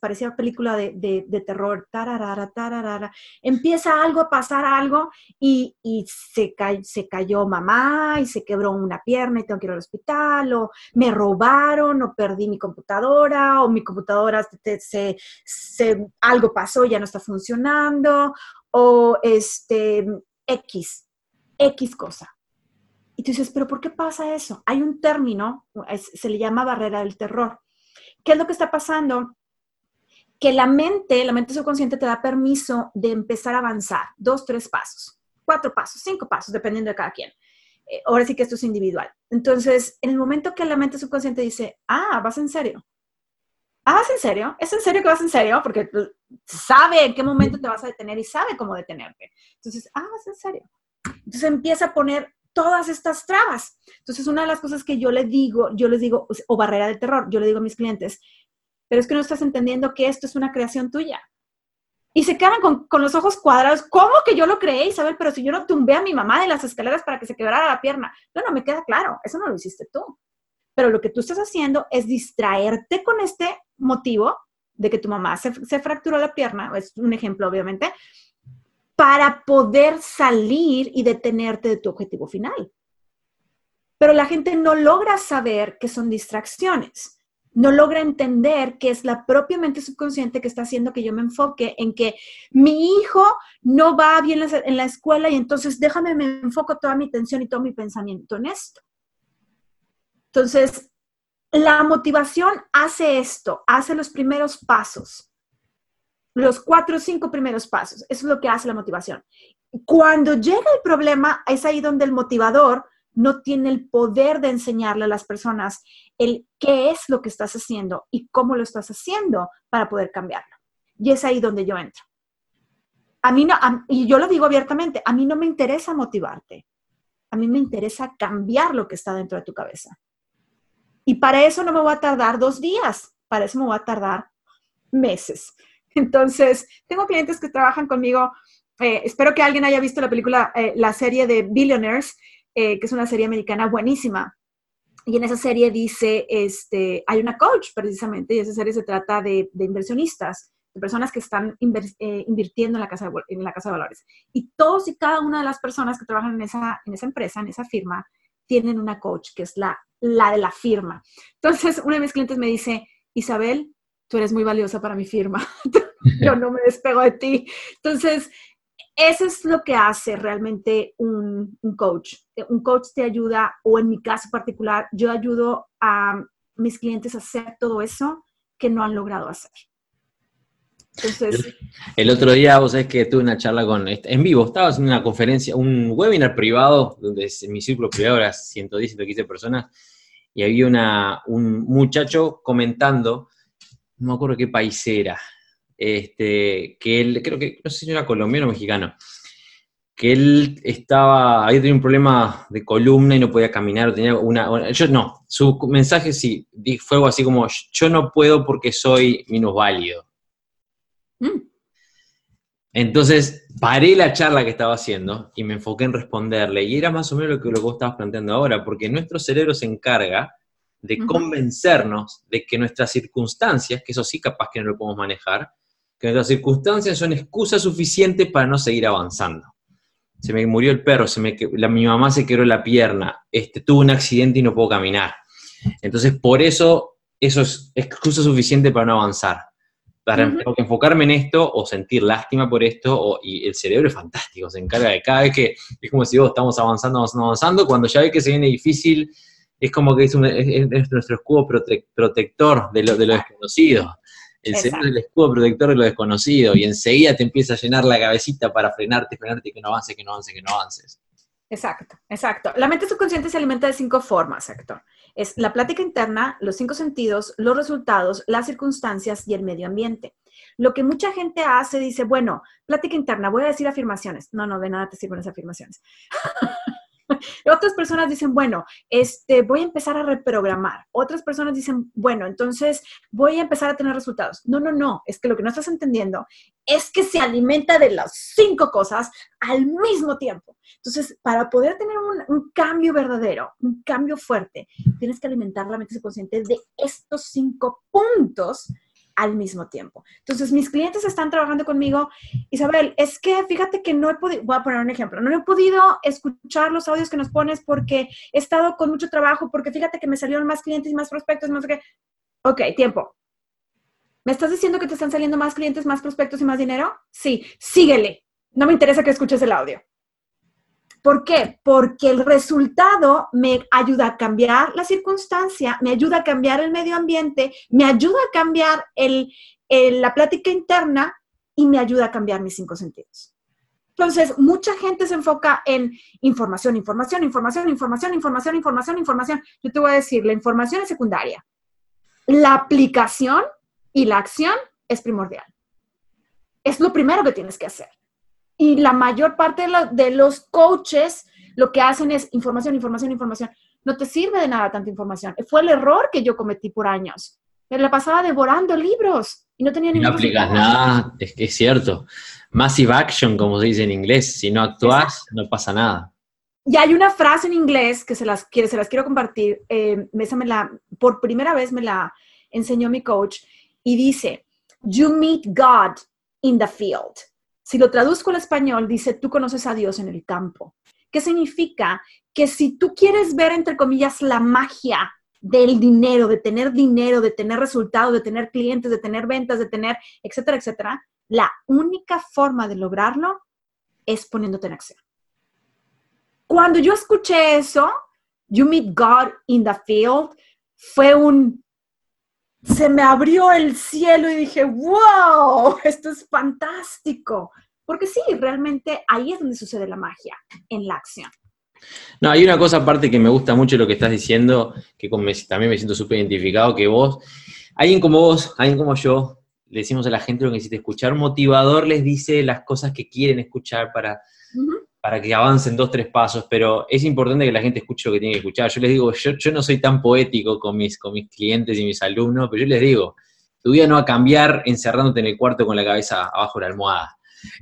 parecía película de, de, terror, tararara, tararara, empieza algo a pasar algo y, y se, se cayó mamá y se quebró una pierna y tengo que ir al hospital, o me robaron, o perdí mi computadora, o mi computadora se, se, algo pasó, ya no está funcionando, o este, X, X cosa. Y tú dices, pero ¿por qué pasa eso? Hay un término, se le llama barrera del terror. ¿Qué es lo que está pasando? Que la mente, la mente subconsciente te da permiso de empezar a avanzar, dos, tres pasos, cuatro pasos, cinco pasos, dependiendo de cada quien. Eh, ahora sí que esto es individual. Entonces, en el momento que la mente subconsciente dice, ah, vas en serio. Ah, ¿vas en serio? ¿Es en serio que vas en serio? Porque sabe en qué momento te vas a detener y sabe cómo detenerte. Entonces, ah, vas en serio. Entonces empieza a poner todas estas trabas. Entonces, una de las cosas que yo le digo, yo les digo, o barrera de terror, yo le digo a mis clientes, pero es que no estás entendiendo que esto es una creación tuya. Y se quedan con, los ojos cuadrados. ¿Cómo que yo lo creé, Isabel? Pero si yo no tumbé a mi mamá de las escaleras para que se quebrara la pierna. No, no, me queda claro. Eso no lo hiciste tú. Pero lo que tú estás haciendo es distraerte con este motivo de que tu mamá se, se fracturó la pierna, es un ejemplo obviamente, para poder salir y detenerte de tu objetivo final. Pero la gente no logra saber que son distracciones no logra entender que es la propia mente subconsciente que está haciendo que yo me enfoque en que mi hijo no va bien en la escuela y entonces déjame, me enfoco toda mi atención y todo mi pensamiento en esto. Entonces, la motivación hace esto, hace los primeros pasos, los cuatro o cinco primeros pasos. Eso es lo que hace la motivación. Cuando llega el problema, es ahí donde el motivador no tiene el poder de enseñarle a las personas el qué es lo que estás haciendo y cómo lo estás haciendo para poder cambiarlo. Y es ahí donde yo entro. A mí no, y yo lo digo abiertamente, a mí no me interesa motivarte. A mí me interesa cambiar lo que está dentro de tu cabeza. Y para eso no me voy a tardar dos días, para eso me voy a tardar meses. [laughs] Entonces, tengo clientes que trabajan conmigo. Eh, espero que alguien haya visto la película, eh, la serie de Billionaires, eh, que es una serie americana buenísima. Y en esa serie dice, este, hay una coach precisamente, y esa serie se trata de, inversionistas, de personas que están eh, invirtiendo en la, casa de, en la casa de valores. Y todos y cada una de las personas que trabajan en esa, en esa empresa, en esa firma, tienen una coach, que es la, la de la firma. Entonces, uno de mis clientes me dice, Isabel, tú eres muy valiosa para mi firma. [laughs] Yo no me despego de ti. Entonces, eso es lo que hace realmente un, coach. Un coach te ayuda, o en mi caso particular, yo ayudo a mis clientes a hacer todo eso que no han logrado hacer. Entonces, el otro día, vos sabés que tuve una charla con, en vivo, estaba haciendo una conferencia, un webinar privado, donde en mi círculo privado era 110, 115 personas, y había una, un muchacho comentando, no me acuerdo qué país era, este, que él, creo que, no sé si era colombiano o mexicano, que él estaba, había tenido un problema de columna y no podía caminar, o tenía una, yo no, su mensaje sí, fue algo así como, yo no puedo porque soy minusválido. Mm. Entonces, paré la charla que estaba haciendo y me enfoqué en responderle, y era más o menos lo que, lo que vos estabas planteando ahora, porque nuestro cerebro se encarga de convencernos de que nuestras circunstancias, que eso sí capaz que no lo podemos manejar, que nuestras circunstancias son excusa suficiente para no seguir avanzando. Se me murió el perro, se me, la, mi mamá se quebró la pierna, este, tuvo un accidente y no puedo caminar. Entonces, por eso, eso es excusa suficiente para no avanzar. para, enfocarme en esto o sentir lástima por esto, o- y el cerebro es fantástico, se encarga de cada vez que, es como si vos estamos avanzando, avanzando, avanzando, cuando ya ve que se viene difícil, es como que es, un- es- es nuestro escudo prote- protector de lo, de lo desconocido. El cerebro es el escudo protector de lo desconocido, y enseguida te empieza a llenar la cabecita para frenarte, frenarte, que no avances, que no avances, que no avances. Exacto, exacto. La mente subconsciente se alimenta de cinco formas, Héctor. Es la plática interna, los cinco sentidos, los resultados, las circunstancias y el medio ambiente. Lo que mucha gente hace, dice, bueno, plática interna, voy a decir afirmaciones. No, no, de nada te sirven las afirmaciones. [laughs] Otras personas dicen, bueno, este, voy a empezar a reprogramar. Otras personas dicen, bueno, entonces voy a empezar a tener resultados. No, no, no, es que lo que no estás entendiendo es que se alimenta de las cinco cosas al mismo tiempo. Entonces, para poder tener un, un cambio verdadero, un cambio fuerte, tienes que alimentar la mente subconsciente de estos cinco puntos al mismo tiempo. Entonces, mis clientes están trabajando conmigo. Isabel, es que fíjate que no he podido, voy a poner un ejemplo, no he podido escuchar los audios que nos pones porque he estado con mucho trabajo, porque fíjate que me salieron más clientes y más prospectos, más que... Ok, tiempo. ¿Me estás diciendo que te están saliendo más clientes, más prospectos y más dinero? Sí, síguele. No me interesa que escuches el audio. ¿Por qué? Porque el resultado me ayuda a cambiar la circunstancia, me ayuda a cambiar el medio ambiente, me ayuda a cambiar la plática interna y me ayuda a cambiar mis cinco sentidos. Entonces, mucha gente se enfoca en información, información, información, información, información, información, información. Yo te voy a decir, la información es secundaria. La aplicación y la acción es primordial. Es lo primero que tienes que hacer. Y la mayor parte de, lo- de los coaches lo que hacen es información, información, información. No te sirve de nada tanta información. Fue el error que yo cometí por años. Me la pasaba devorando libros y no tenía Y no ningún aplicas nada, es que es cierto. Massive action, como se dice en inglés, si no actúas, no pasa nada. Y hay una frase en inglés que se las, quiero- se las quiero compartir. eh, esa me la, por primera vez me la enseñó mi coach y dice, You meet God in the field. Si lo traduzco al español, dice, tú conoces a Dios en el campo. ¿Qué significa? Que si tú quieres ver, entre comillas, la magia del dinero, de tener dinero, de tener resultados, de tener clientes, de tener ventas, de tener, etcétera, etcétera, la única forma de lograrlo es poniéndote en acción. Cuando yo escuché eso, You Meet God in the Field, fue un... Se me abrió el cielo y dije, wow, esto es fantástico. Porque sí, realmente ahí es donde sucede la magia, en la acción. No, hay una cosa aparte que me gusta mucho lo que estás diciendo, que con- me- también me siento súper identificado, que vos, alguien como vos, alguien como yo, le decimos a la gente lo que necesita escuchar, motivador les dice las cosas que quieren escuchar para, para que avancen dos, tres pasos, pero es importante que la gente escuche lo que tiene que escuchar. Yo les digo, yo, yo no soy tan poético con mis, con mis clientes y mis alumnos, pero yo les digo, tu vida no va a cambiar encerrándote en el cuarto con la cabeza abajo de la almohada.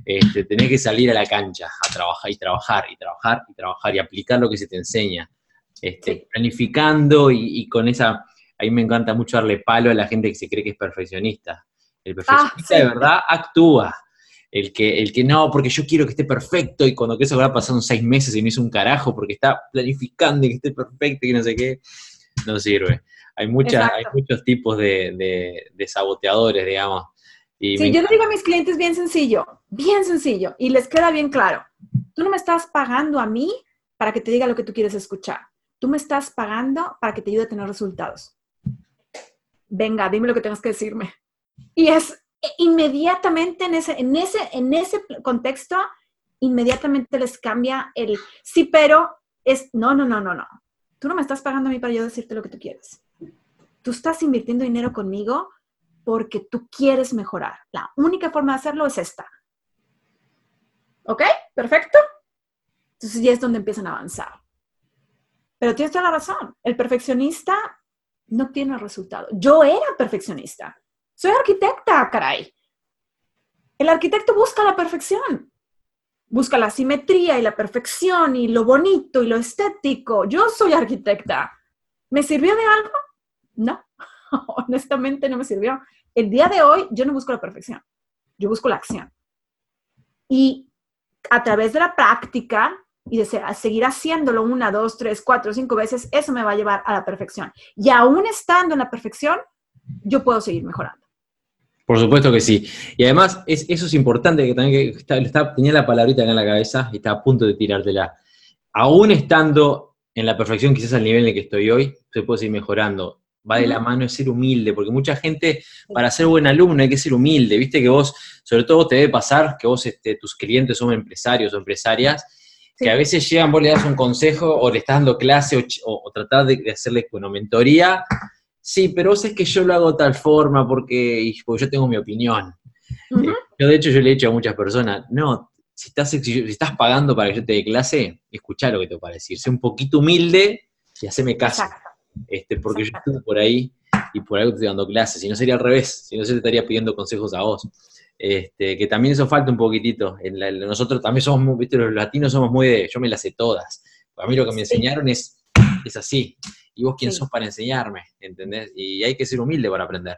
Este, tenés que salir a la cancha a trabajar y trabajar y trabajar y trabajar y aplicar lo que se te enseña. Este. Planificando y, y con esa, a mí me encanta mucho darle palo a la gente que se cree que es perfeccionista. El perfeccionista Ah, sí. de verdad actúa. El que, el que no, porque yo quiero que esté perfecto y cuando que eso habrá pasado seis meses y no hizo un carajo porque está planificando y que esté perfecto y no sé qué, no sirve. Hay, muchas, hay muchos tipos de, de- de saboteadores, digamos. Y Sí, me yo le digo a mis clientes bien sencillo, bien sencillo, y les queda bien claro. Tú no me estás pagando a mí para que te diga lo que tú quieres escuchar. Tú me estás pagando para que te ayude a tener resultados. Venga, dime lo que tengas que decirme. Y es inmediatamente en ese, en ese, en ese contexto, inmediatamente les cambia el sí, pero es no, no, no, no, no. Tú no me estás pagando a mí para yo decirte lo que tú quieres. Tú estás invirtiendo dinero conmigo porque tú quieres mejorar. La única forma de hacerlo es esta. ¿Ok? ¿Perfecto? Entonces ya es donde empiezan a avanzar. Pero tienes toda la razón. El perfeccionista no tiene resultado. Yo era perfeccionista. Soy arquitecta, caray. El arquitecto busca la perfección. Busca la simetría y la perfección y lo bonito y lo estético. Yo soy arquitecta. ¿Me sirvió de algo? No. [laughs] Honestamente no me sirvió. El día de hoy yo no busco la perfección. Yo busco la acción. Y a través de la práctica y de seguir haciéndolo una, dos, tres, cuatro, cinco veces, eso me va a llevar a la perfección. Y aún estando en la perfección, yo puedo seguir mejorando. Por supuesto que sí. Y además, es, eso es importante, que también está, tenía la palabrita acá en la cabeza y está a punto de tirártela. Aún estando en la perfección, quizás al nivel en el que estoy hoy, se puede seguir mejorando. Va de la mano es ser humilde, porque mucha gente, para ser buen alumno hay que ser humilde. Viste que vos, sobre todo te debe pasar que vos, este, tus clientes son empresarios o empresarias, que a veces llegan, vos le das un consejo o le estás dando clase o, o, tratar de, de hacerle bueno, mentoría sí, pero vos es que yo lo hago de tal forma porque, yo tengo mi opinión. Eh, yo, de hecho, yo le he dicho a muchas personas, no, si estás, si estás pagando para que yo te dé clase, escucha lo que te va a decir. Sé un poquito humilde y haceme caso. Este, porque yo estuve por ahí y por algo te estoy dando clases. Si no sería al revés, si no se te estaría pidiendo consejos a vos. Este, que también eso falta un poquitito. nosotros también somos, viste, los latinos somos muy de, yo me las sé todas. A mí lo que me enseñaron es, es así y vos quién sos para enseñarme, ¿entendés? Y hay que ser humilde para aprender.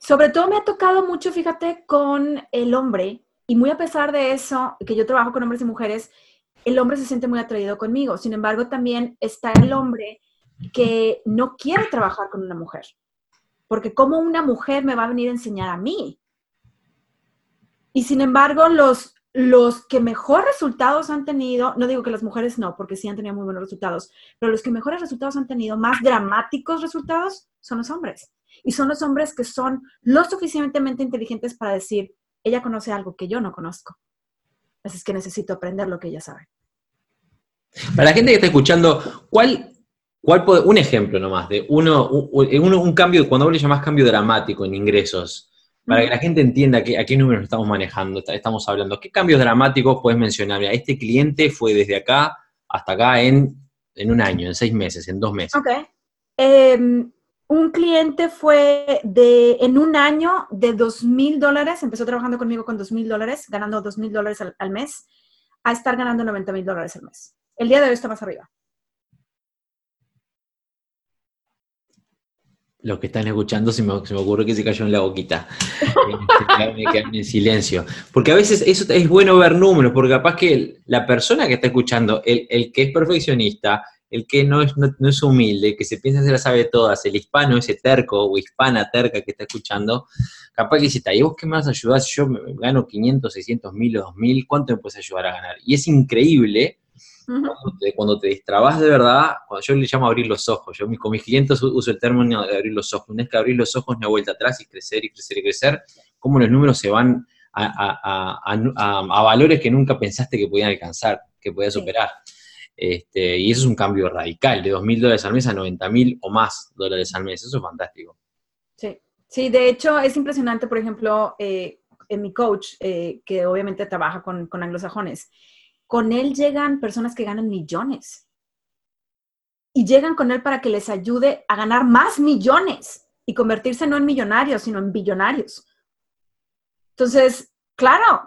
Sobre todo me ha tocado mucho, fíjate, con el hombre, y muy a pesar de eso, que yo trabajo con hombres y mujeres, el hombre se siente muy atraído conmigo. Sin embargo, también está el hombre que no quiere trabajar con una mujer. Porque ¿cómo una mujer me va a venir a enseñar a mí? Y sin embargo, los los que mejor resultados han tenido, no digo que las mujeres no, porque sí han tenido muy buenos resultados, pero los que mejores resultados han tenido, más dramáticos resultados, son los hombres. Y son los hombres que son lo suficientemente inteligentes para decir, ella conoce algo que yo no conozco. Así es que necesito aprender lo que ella sabe. Para la gente que está escuchando, ¿cuál, cuál puede, un ejemplo nomás de uno, un, un cambio, cuando vos le llamás cambio dramático en ingresos, para que la gente entienda a qué números estamos manejando, estamos hablando. ¿Qué cambios dramáticos puedes mencionar? este cliente fue desde acá hasta acá en, un año, en seis meses, en dos meses. Ok. Em, un cliente fue de, en un año de dos mil dólares, empezó trabajando conmigo con dos mil dólares, ganando dos mil dólares al, mes, a estar ganando 90 mil dólares al mes. El día de hoy está más arriba. Los que están escuchando se me, se me ocurre que se cayó en la boquita. [laughs] me en silencio. Porque a veces eso es bueno ver números, porque capaz que la persona que está escuchando, el, que es perfeccionista, el que no es, no, es humilde, el que se piensa que se la sabe todas, el hispano ese terco o hispana terca que está escuchando, capaz que dice, ¿y vos qué me vas a ayudar si yo gano 500, 600 mil o 2 mil? ¿Cuánto me puedes ayudar a ganar? Y es increíble cuando, te, destrabas de verdad, cuando yo le llamo abrir los ojos, yo con mis clientes uso el término de abrir los ojos, una vez que abrir los ojos, una vuelta atrás y crecer y crecer y crecer, cómo los números se van a, valores que nunca pensaste que podían alcanzar, que podías superar. Este, y eso es un cambio radical, de 2.000 dólares al mes a 90.000 o más dólares al mes, eso es fantástico. Sí, sí, de hecho es impresionante, por ejemplo, eh, en mi coach, eh, que obviamente trabaja con, con anglosajones, con él llegan personas que ganan millones. Y llegan con él para que les ayude a ganar más millones y convertirse no en millonarios, sino en billonarios. Entonces, claro,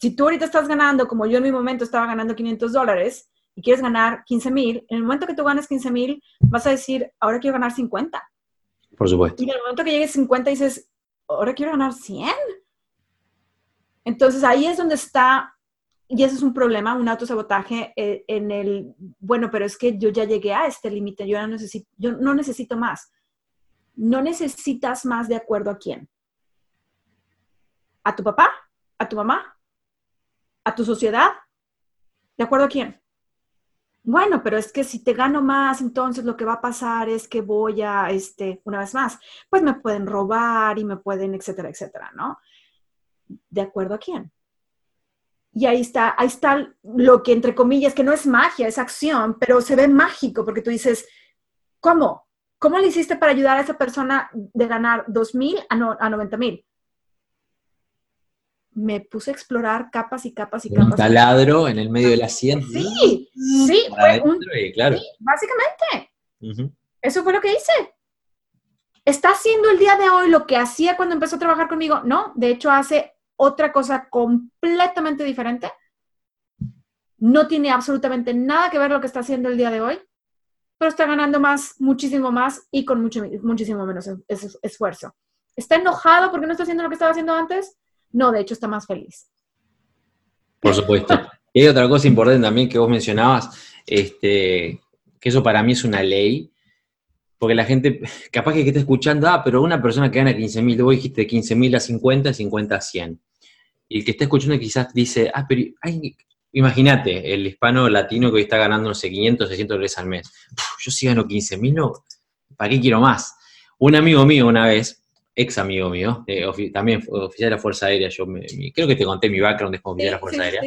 si tú ahorita estás ganando, como yo en mi momento estaba ganando 500 dólares y quieres ganar 15 mil, en el momento que tú ganes 15 mil, vas a decir, ahora quiero ganar 50. Por supuesto. Y en el momento que llegues 50 dices, ahora quiero ganar 100. Entonces ahí es donde está y eso es un problema, un autosabotaje eh, en el, bueno, pero es que yo ya llegué a este límite, yo, no necesito, yo no necesito más. No necesitas más de acuerdo a quién. ¿A tu papá? ¿A tu mamá? ¿A tu sociedad? ¿De acuerdo a quién? Bueno, pero es que si te gano más, entonces lo que va a pasar es que voy a, este, una vez más, pues me pueden robar y me pueden, etcétera, etcétera, ¿no? ¿De acuerdo a quién? Y ahí está, ahí está lo que entre comillas, que no es magia, es acción, pero se ve mágico porque tú dices, ¿cómo? ¿Cómo le hiciste para ayudar a esa persona de ganar 2 mil a, no, a 90 mil? Me puse a explorar capas y capas y capas. Un taladro en el medio de la sien. Sí, sí, fue un, claro. básicamente. Eso fue lo que hice. ¿Está haciendo el día de hoy lo que hacía cuando empezó a trabajar conmigo? No, de hecho hace otra cosa completamente diferente. No tiene absolutamente nada que ver lo que está haciendo el día de hoy, pero está ganando más, muchísimo más y con mucho, muchísimo menos esfuerzo. ¿Está enojado porque no está haciendo lo que estaba haciendo antes? No, de hecho está más feliz. Por supuesto. Y hay otra cosa importante también que vos mencionabas, este, que eso para mí es una ley, porque la gente, capaz que, está escuchando, ah, pero una persona que gana 15 mil, vos dijiste de 15 mil a 50, 50 a 100. Y el que está escuchando quizás dice, ah, pero imagínate, el hispano latino que hoy está ganando, no sé, 500, 600 dólares al mes. yo sí gano 15 mil, no, ¿para qué quiero más? Un amigo mío una vez, ex amigo mío, eh, también oficial de la Fuerza Aérea, yo creo que te conté mi background de oficial de la Fuerza Aérea.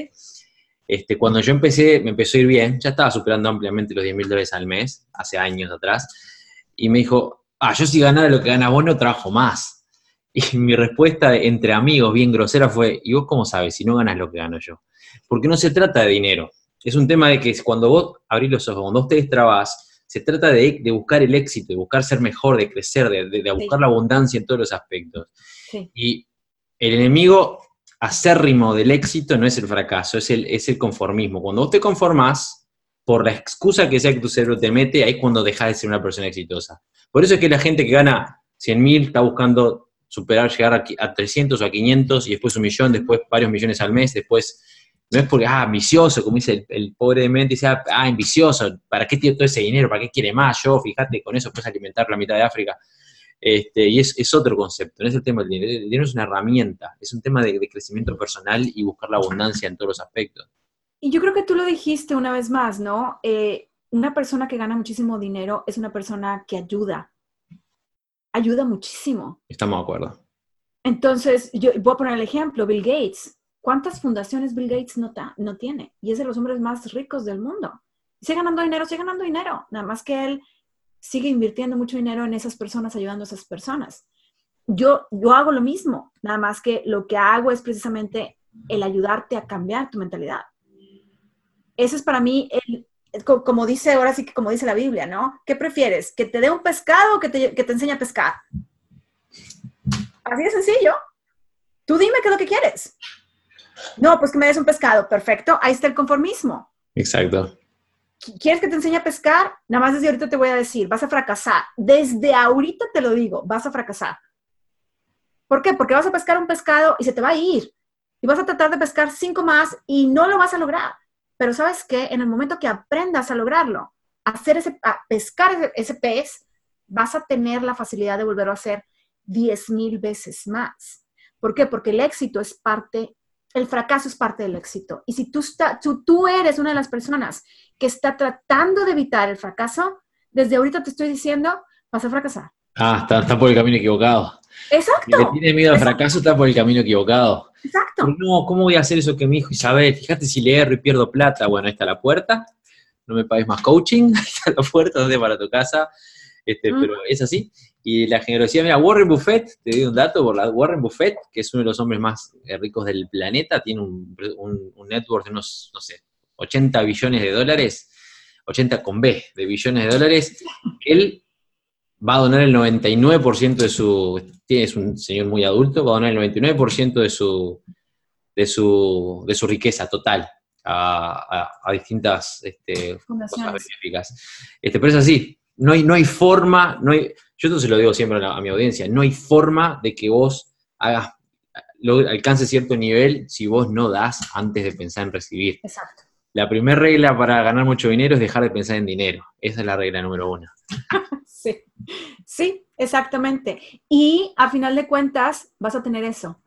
Este, cuando yo empecé, me empezó a ir bien, ya estaba superando ampliamente los 10 mil dólares al mes, hace años atrás, y me dijo, ah, yo si ganara lo que gana vos no trabajo más. Y [laughs] mi respuesta entre amigos, bien grosera, fue, ¿y vos cómo sabes si no ganas lo que gano yo? Porque no se trata de dinero. Es un tema de que cuando vos abrís los ojos, cuando vos te destrabás, se trata de, buscar el éxito, de buscar ser mejor, de crecer, de, buscar la abundancia en todos los aspectos. Y el enemigo acérrimo del éxito no es el fracaso, es el, es el conformismo. Cuando vos te conformás, por la excusa que sea que tu cerebro te mete, ahí es cuando dejas de ser una persona exitosa. Por eso es que la gente que gana 100 mil está buscando superar, llegar a, 300 o a 500 y después un millón, después varios millones al mes, después, no es porque, ah, ambicioso, como dice el, pobre de mente, dice, ah, ah, ambicioso, ¿para qué tiene todo ese dinero? ¿Para qué quiere más? Yo, fíjate, con eso puedes alimentar la mitad de África. Este, y es, otro concepto, no es el tema del dinero. El dinero es una herramienta, es un tema de, crecimiento personal y buscar la abundancia en todos los aspectos. Y yo creo que tú lo dijiste una vez más, ¿no? Eh, una persona que gana muchísimo dinero es una persona que ayuda, ayuda muchísimo. Estamos de acuerdo. Entonces, yo voy a poner el ejemplo, Bill Gates. ¿Cuántas fundaciones Bill Gates no, no tiene? Y es de los hombres más ricos del mundo. Sigue ganando dinero, sigue ganando dinero. Nada más que él sigue invirtiendo mucho dinero en esas personas, ayudando a esas personas. Yo, yo hago lo mismo, nada más que lo que hago es precisamente el ayudarte a cambiar tu mentalidad. Ese es para mí el, como dice, ahora sí que como dice la Biblia, ¿no? ¿Qué prefieres? ¿Que te dé un pescado o que te, que te enseñe a pescar? Así de sencillo. Tú dime qué es lo que quieres. No, pues que me des un pescado. Perfecto. Ahí está el conformismo. Exacto. ¿Quieres que te enseñe a pescar? Nada más desde ahorita te voy a decir, vas a fracasar. Desde ahorita te lo digo, vas a fracasar. ¿Por qué? Porque vas a pescar un pescado y se te va a ir. Y vas a tratar de pescar cinco más y no lo vas a lograr. Pero sabes que en el momento que aprendas a lograrlo, a, hacer ese, a pescar ese, pez, vas a tener la facilidad de volverlo a hacer 10 mil veces más. ¿Por qué? Porque el éxito es parte, el fracaso es parte del éxito. Y si tú, está, tú, tú eres una de las personas que está tratando de evitar el fracaso, desde ahorita te estoy diciendo, vas a fracasar. Ah, está, por el camino equivocado. Exacto. Si le tiene miedo al fracaso, está por el camino equivocado. Exacto. no, ¿cómo voy a hacer eso que me dijo Isabel? Fíjate si le erro y pierdo plata. Bueno, ahí está la puerta. No me pagues más coaching. [laughs] Ahí está la puerta, donde para tu casa. Este, Pero es así. Y la generosidad, mira, Warren Buffett, te doy un dato, por la, Warren Buffett, que es uno de los hombres más eh, ricos del planeta, tiene un, un, network de unos, no sé, 80 billones de dólares, 80 con B de billones de dólares. [laughs] Él va a donar el 99% de su, es un señor muy adulto, va a donar el 99% de su, de, su, de su riqueza total a, distintas este, cosas benéficas. Este, pero es así, no hay, no hay forma, no hay, yo esto se lo digo siempre a, mi audiencia, no hay forma de que vos hagas, lo, alcances cierto nivel si vos no das antes de pensar en recibir. Exacto. La primera regla para ganar mucho dinero es dejar de pensar en dinero. Esa es la regla número uno. [laughs] sí, sí, exactamente. Y a final de cuentas vas a tener eso,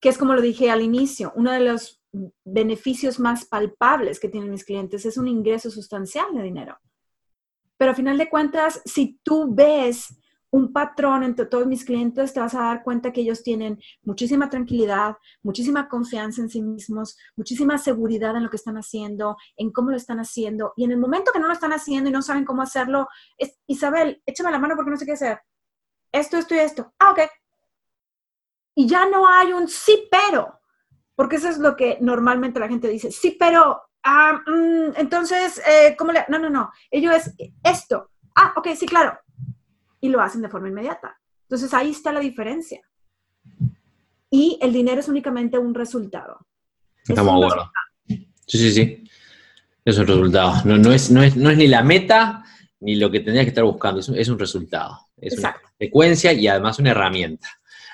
que es como lo dije al inicio, uno de los beneficios más palpables que tienen mis clientes es un ingreso sustancial de dinero. Pero a final de cuentas, si tú ves un patrón entre todos mis clientes, te vas a dar cuenta que ellos tienen muchísima tranquilidad, muchísima confianza en sí mismos, muchísima seguridad en lo que están haciendo, en cómo lo están haciendo. Y en el momento que no lo están haciendo y no saben cómo hacerlo, es, Isabel, échame la mano porque no sé qué hacer. Esto, esto y esto. Ah, ok. Y ya no hay un sí, pero. Porque eso es lo que normalmente la gente dice. Sí, pero. Ah, mm, entonces, eh, ¿cómo le.? No, no, no. Ello es esto. Ah, ok, sí, claro y lo hacen de forma inmediata. Entonces ahí está la diferencia. Y el dinero es únicamente un resultado. Estamos de acuerdo. Sí, sí, sí. Es un resultado. No, no, es, no, es, no es ni la meta ni lo que tendrías que estar buscando. Es un, es un resultado. Es una secuencia y además una herramienta.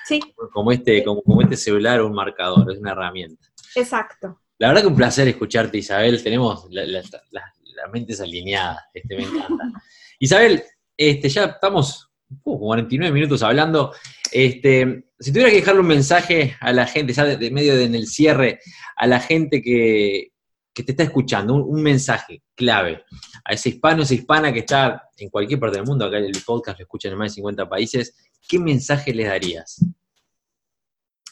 Sí. Como este, como, como este celular o un marcador. Es una herramienta. Exacto. La verdad que un placer escucharte, Isabel. Tenemos las mentes alineadas. Este, me encanta. Isabel, [laughs] este, ya estamos 49 minutos hablando. Este, si tuvieras que dejarle un mensaje a la gente, ya de, medio de, en el cierre, a la gente que, te está escuchando, un, mensaje clave, a ese hispano, esa hispana que está en cualquier parte del mundo, acá el podcast lo escuchan en más de 50 países, ¿qué mensaje les darías?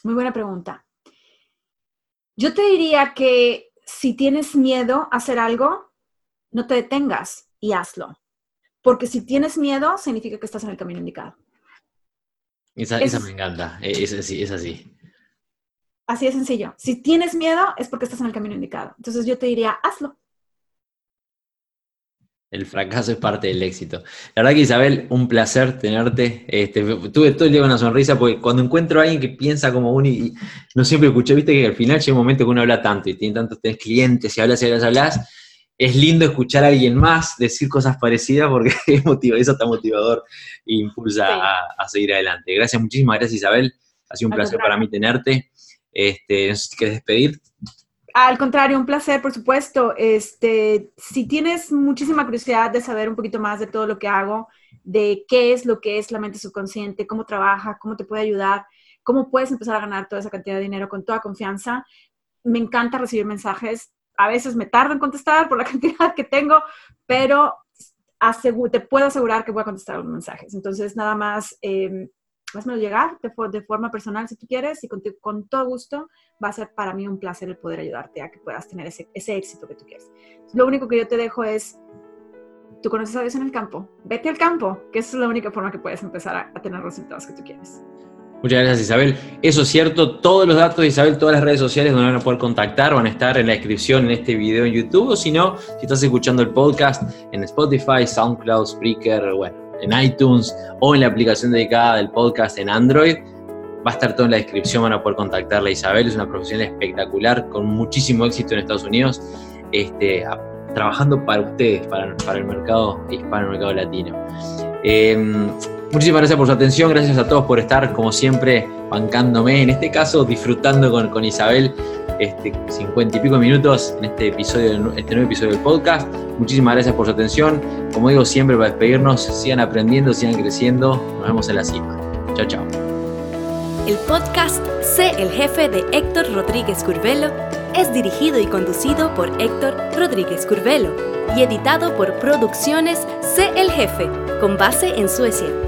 Muy buena pregunta. Yo te diría que si tienes miedo a hacer algo, no te detengas y hazlo. Porque si tienes miedo, significa que estás en el camino indicado. Esa, esa me encanta, e, es así, es así. Así de sencillo. Si tienes miedo, es porque estás en el camino indicado. Entonces yo te diría, hazlo. El fracaso es parte del éxito. La verdad que Isabel, un placer tenerte. Este, tuve todo el día una sonrisa porque cuando encuentro a alguien que piensa como uno y, no siempre escuché, viste que al final llega un momento que uno habla tanto y tiene tantos clientes y hablas y hablas, hablas. Es lindo escuchar a alguien más decir cosas parecidas porque [laughs] es eso está motivador e impulsa a, seguir adelante. Gracias, muchísimas gracias Isabel. Ha sido un placer para mí tenerte. Este, ¿Quieres despedir? Al contrario, un placer, por supuesto. Este, si tienes muchísima curiosidad de saber un poquito más de todo lo que hago, de qué es lo que es la mente subconsciente, cómo trabaja, cómo te puede ayudar, cómo puedes empezar a ganar toda esa cantidad de dinero con toda confianza, me encanta recibir mensajes. A veces me tardo en contestar por la [laughs] cantidad que tengo, pero te puedo asegurar que voy a contestar los mensajes. Entonces, nada más, eh, házmelo llegar de, de, forma personal si tú quieres y con, con, todo gusto va a ser para mí un placer el poder ayudarte a que puedas tener ese, ese éxito que tú quieres. Lo único que yo te dejo es, tú conoces a Dios en el campo, vete al campo, que es la única forma que puedes empezar a, a tener los resultados que tú quieres. Muchas gracias Isabel. Eso es cierto, todos los datos de Isabel, todas las redes sociales donde van a poder contactar van a estar en la descripción en este video en YouTube o si no, si estás escuchando el podcast en Spotify, SoundCloud, Spreaker, bueno, en iTunes o en la aplicación dedicada del podcast en Android. Va a estar todo en la descripción, van a poder contactarle a Isabel, es una profesional espectacular, con muchísimo éxito en Estados Unidos, este, trabajando para ustedes, para, para, el mercado hispano, el mercado latino. Em, muchísimas gracias por su atención, gracias a todos por estar, como siempre, bancándome, en este caso disfrutando con, Isabel este, 50 y pico minutos en este episodio, este nuevo episodio del podcast. Muchísimas gracias por su atención. Como digo siempre, para despedirnos, sigan aprendiendo, sigan creciendo. Nos vemos en la cima. Chao, chao. El podcast Sé el jefe de Héctor Rodríguez Curvelo es dirigido y conducido por Héctor Rodríguez Curvelo y editado por Producciones Sé el jefe, con base en Suecia.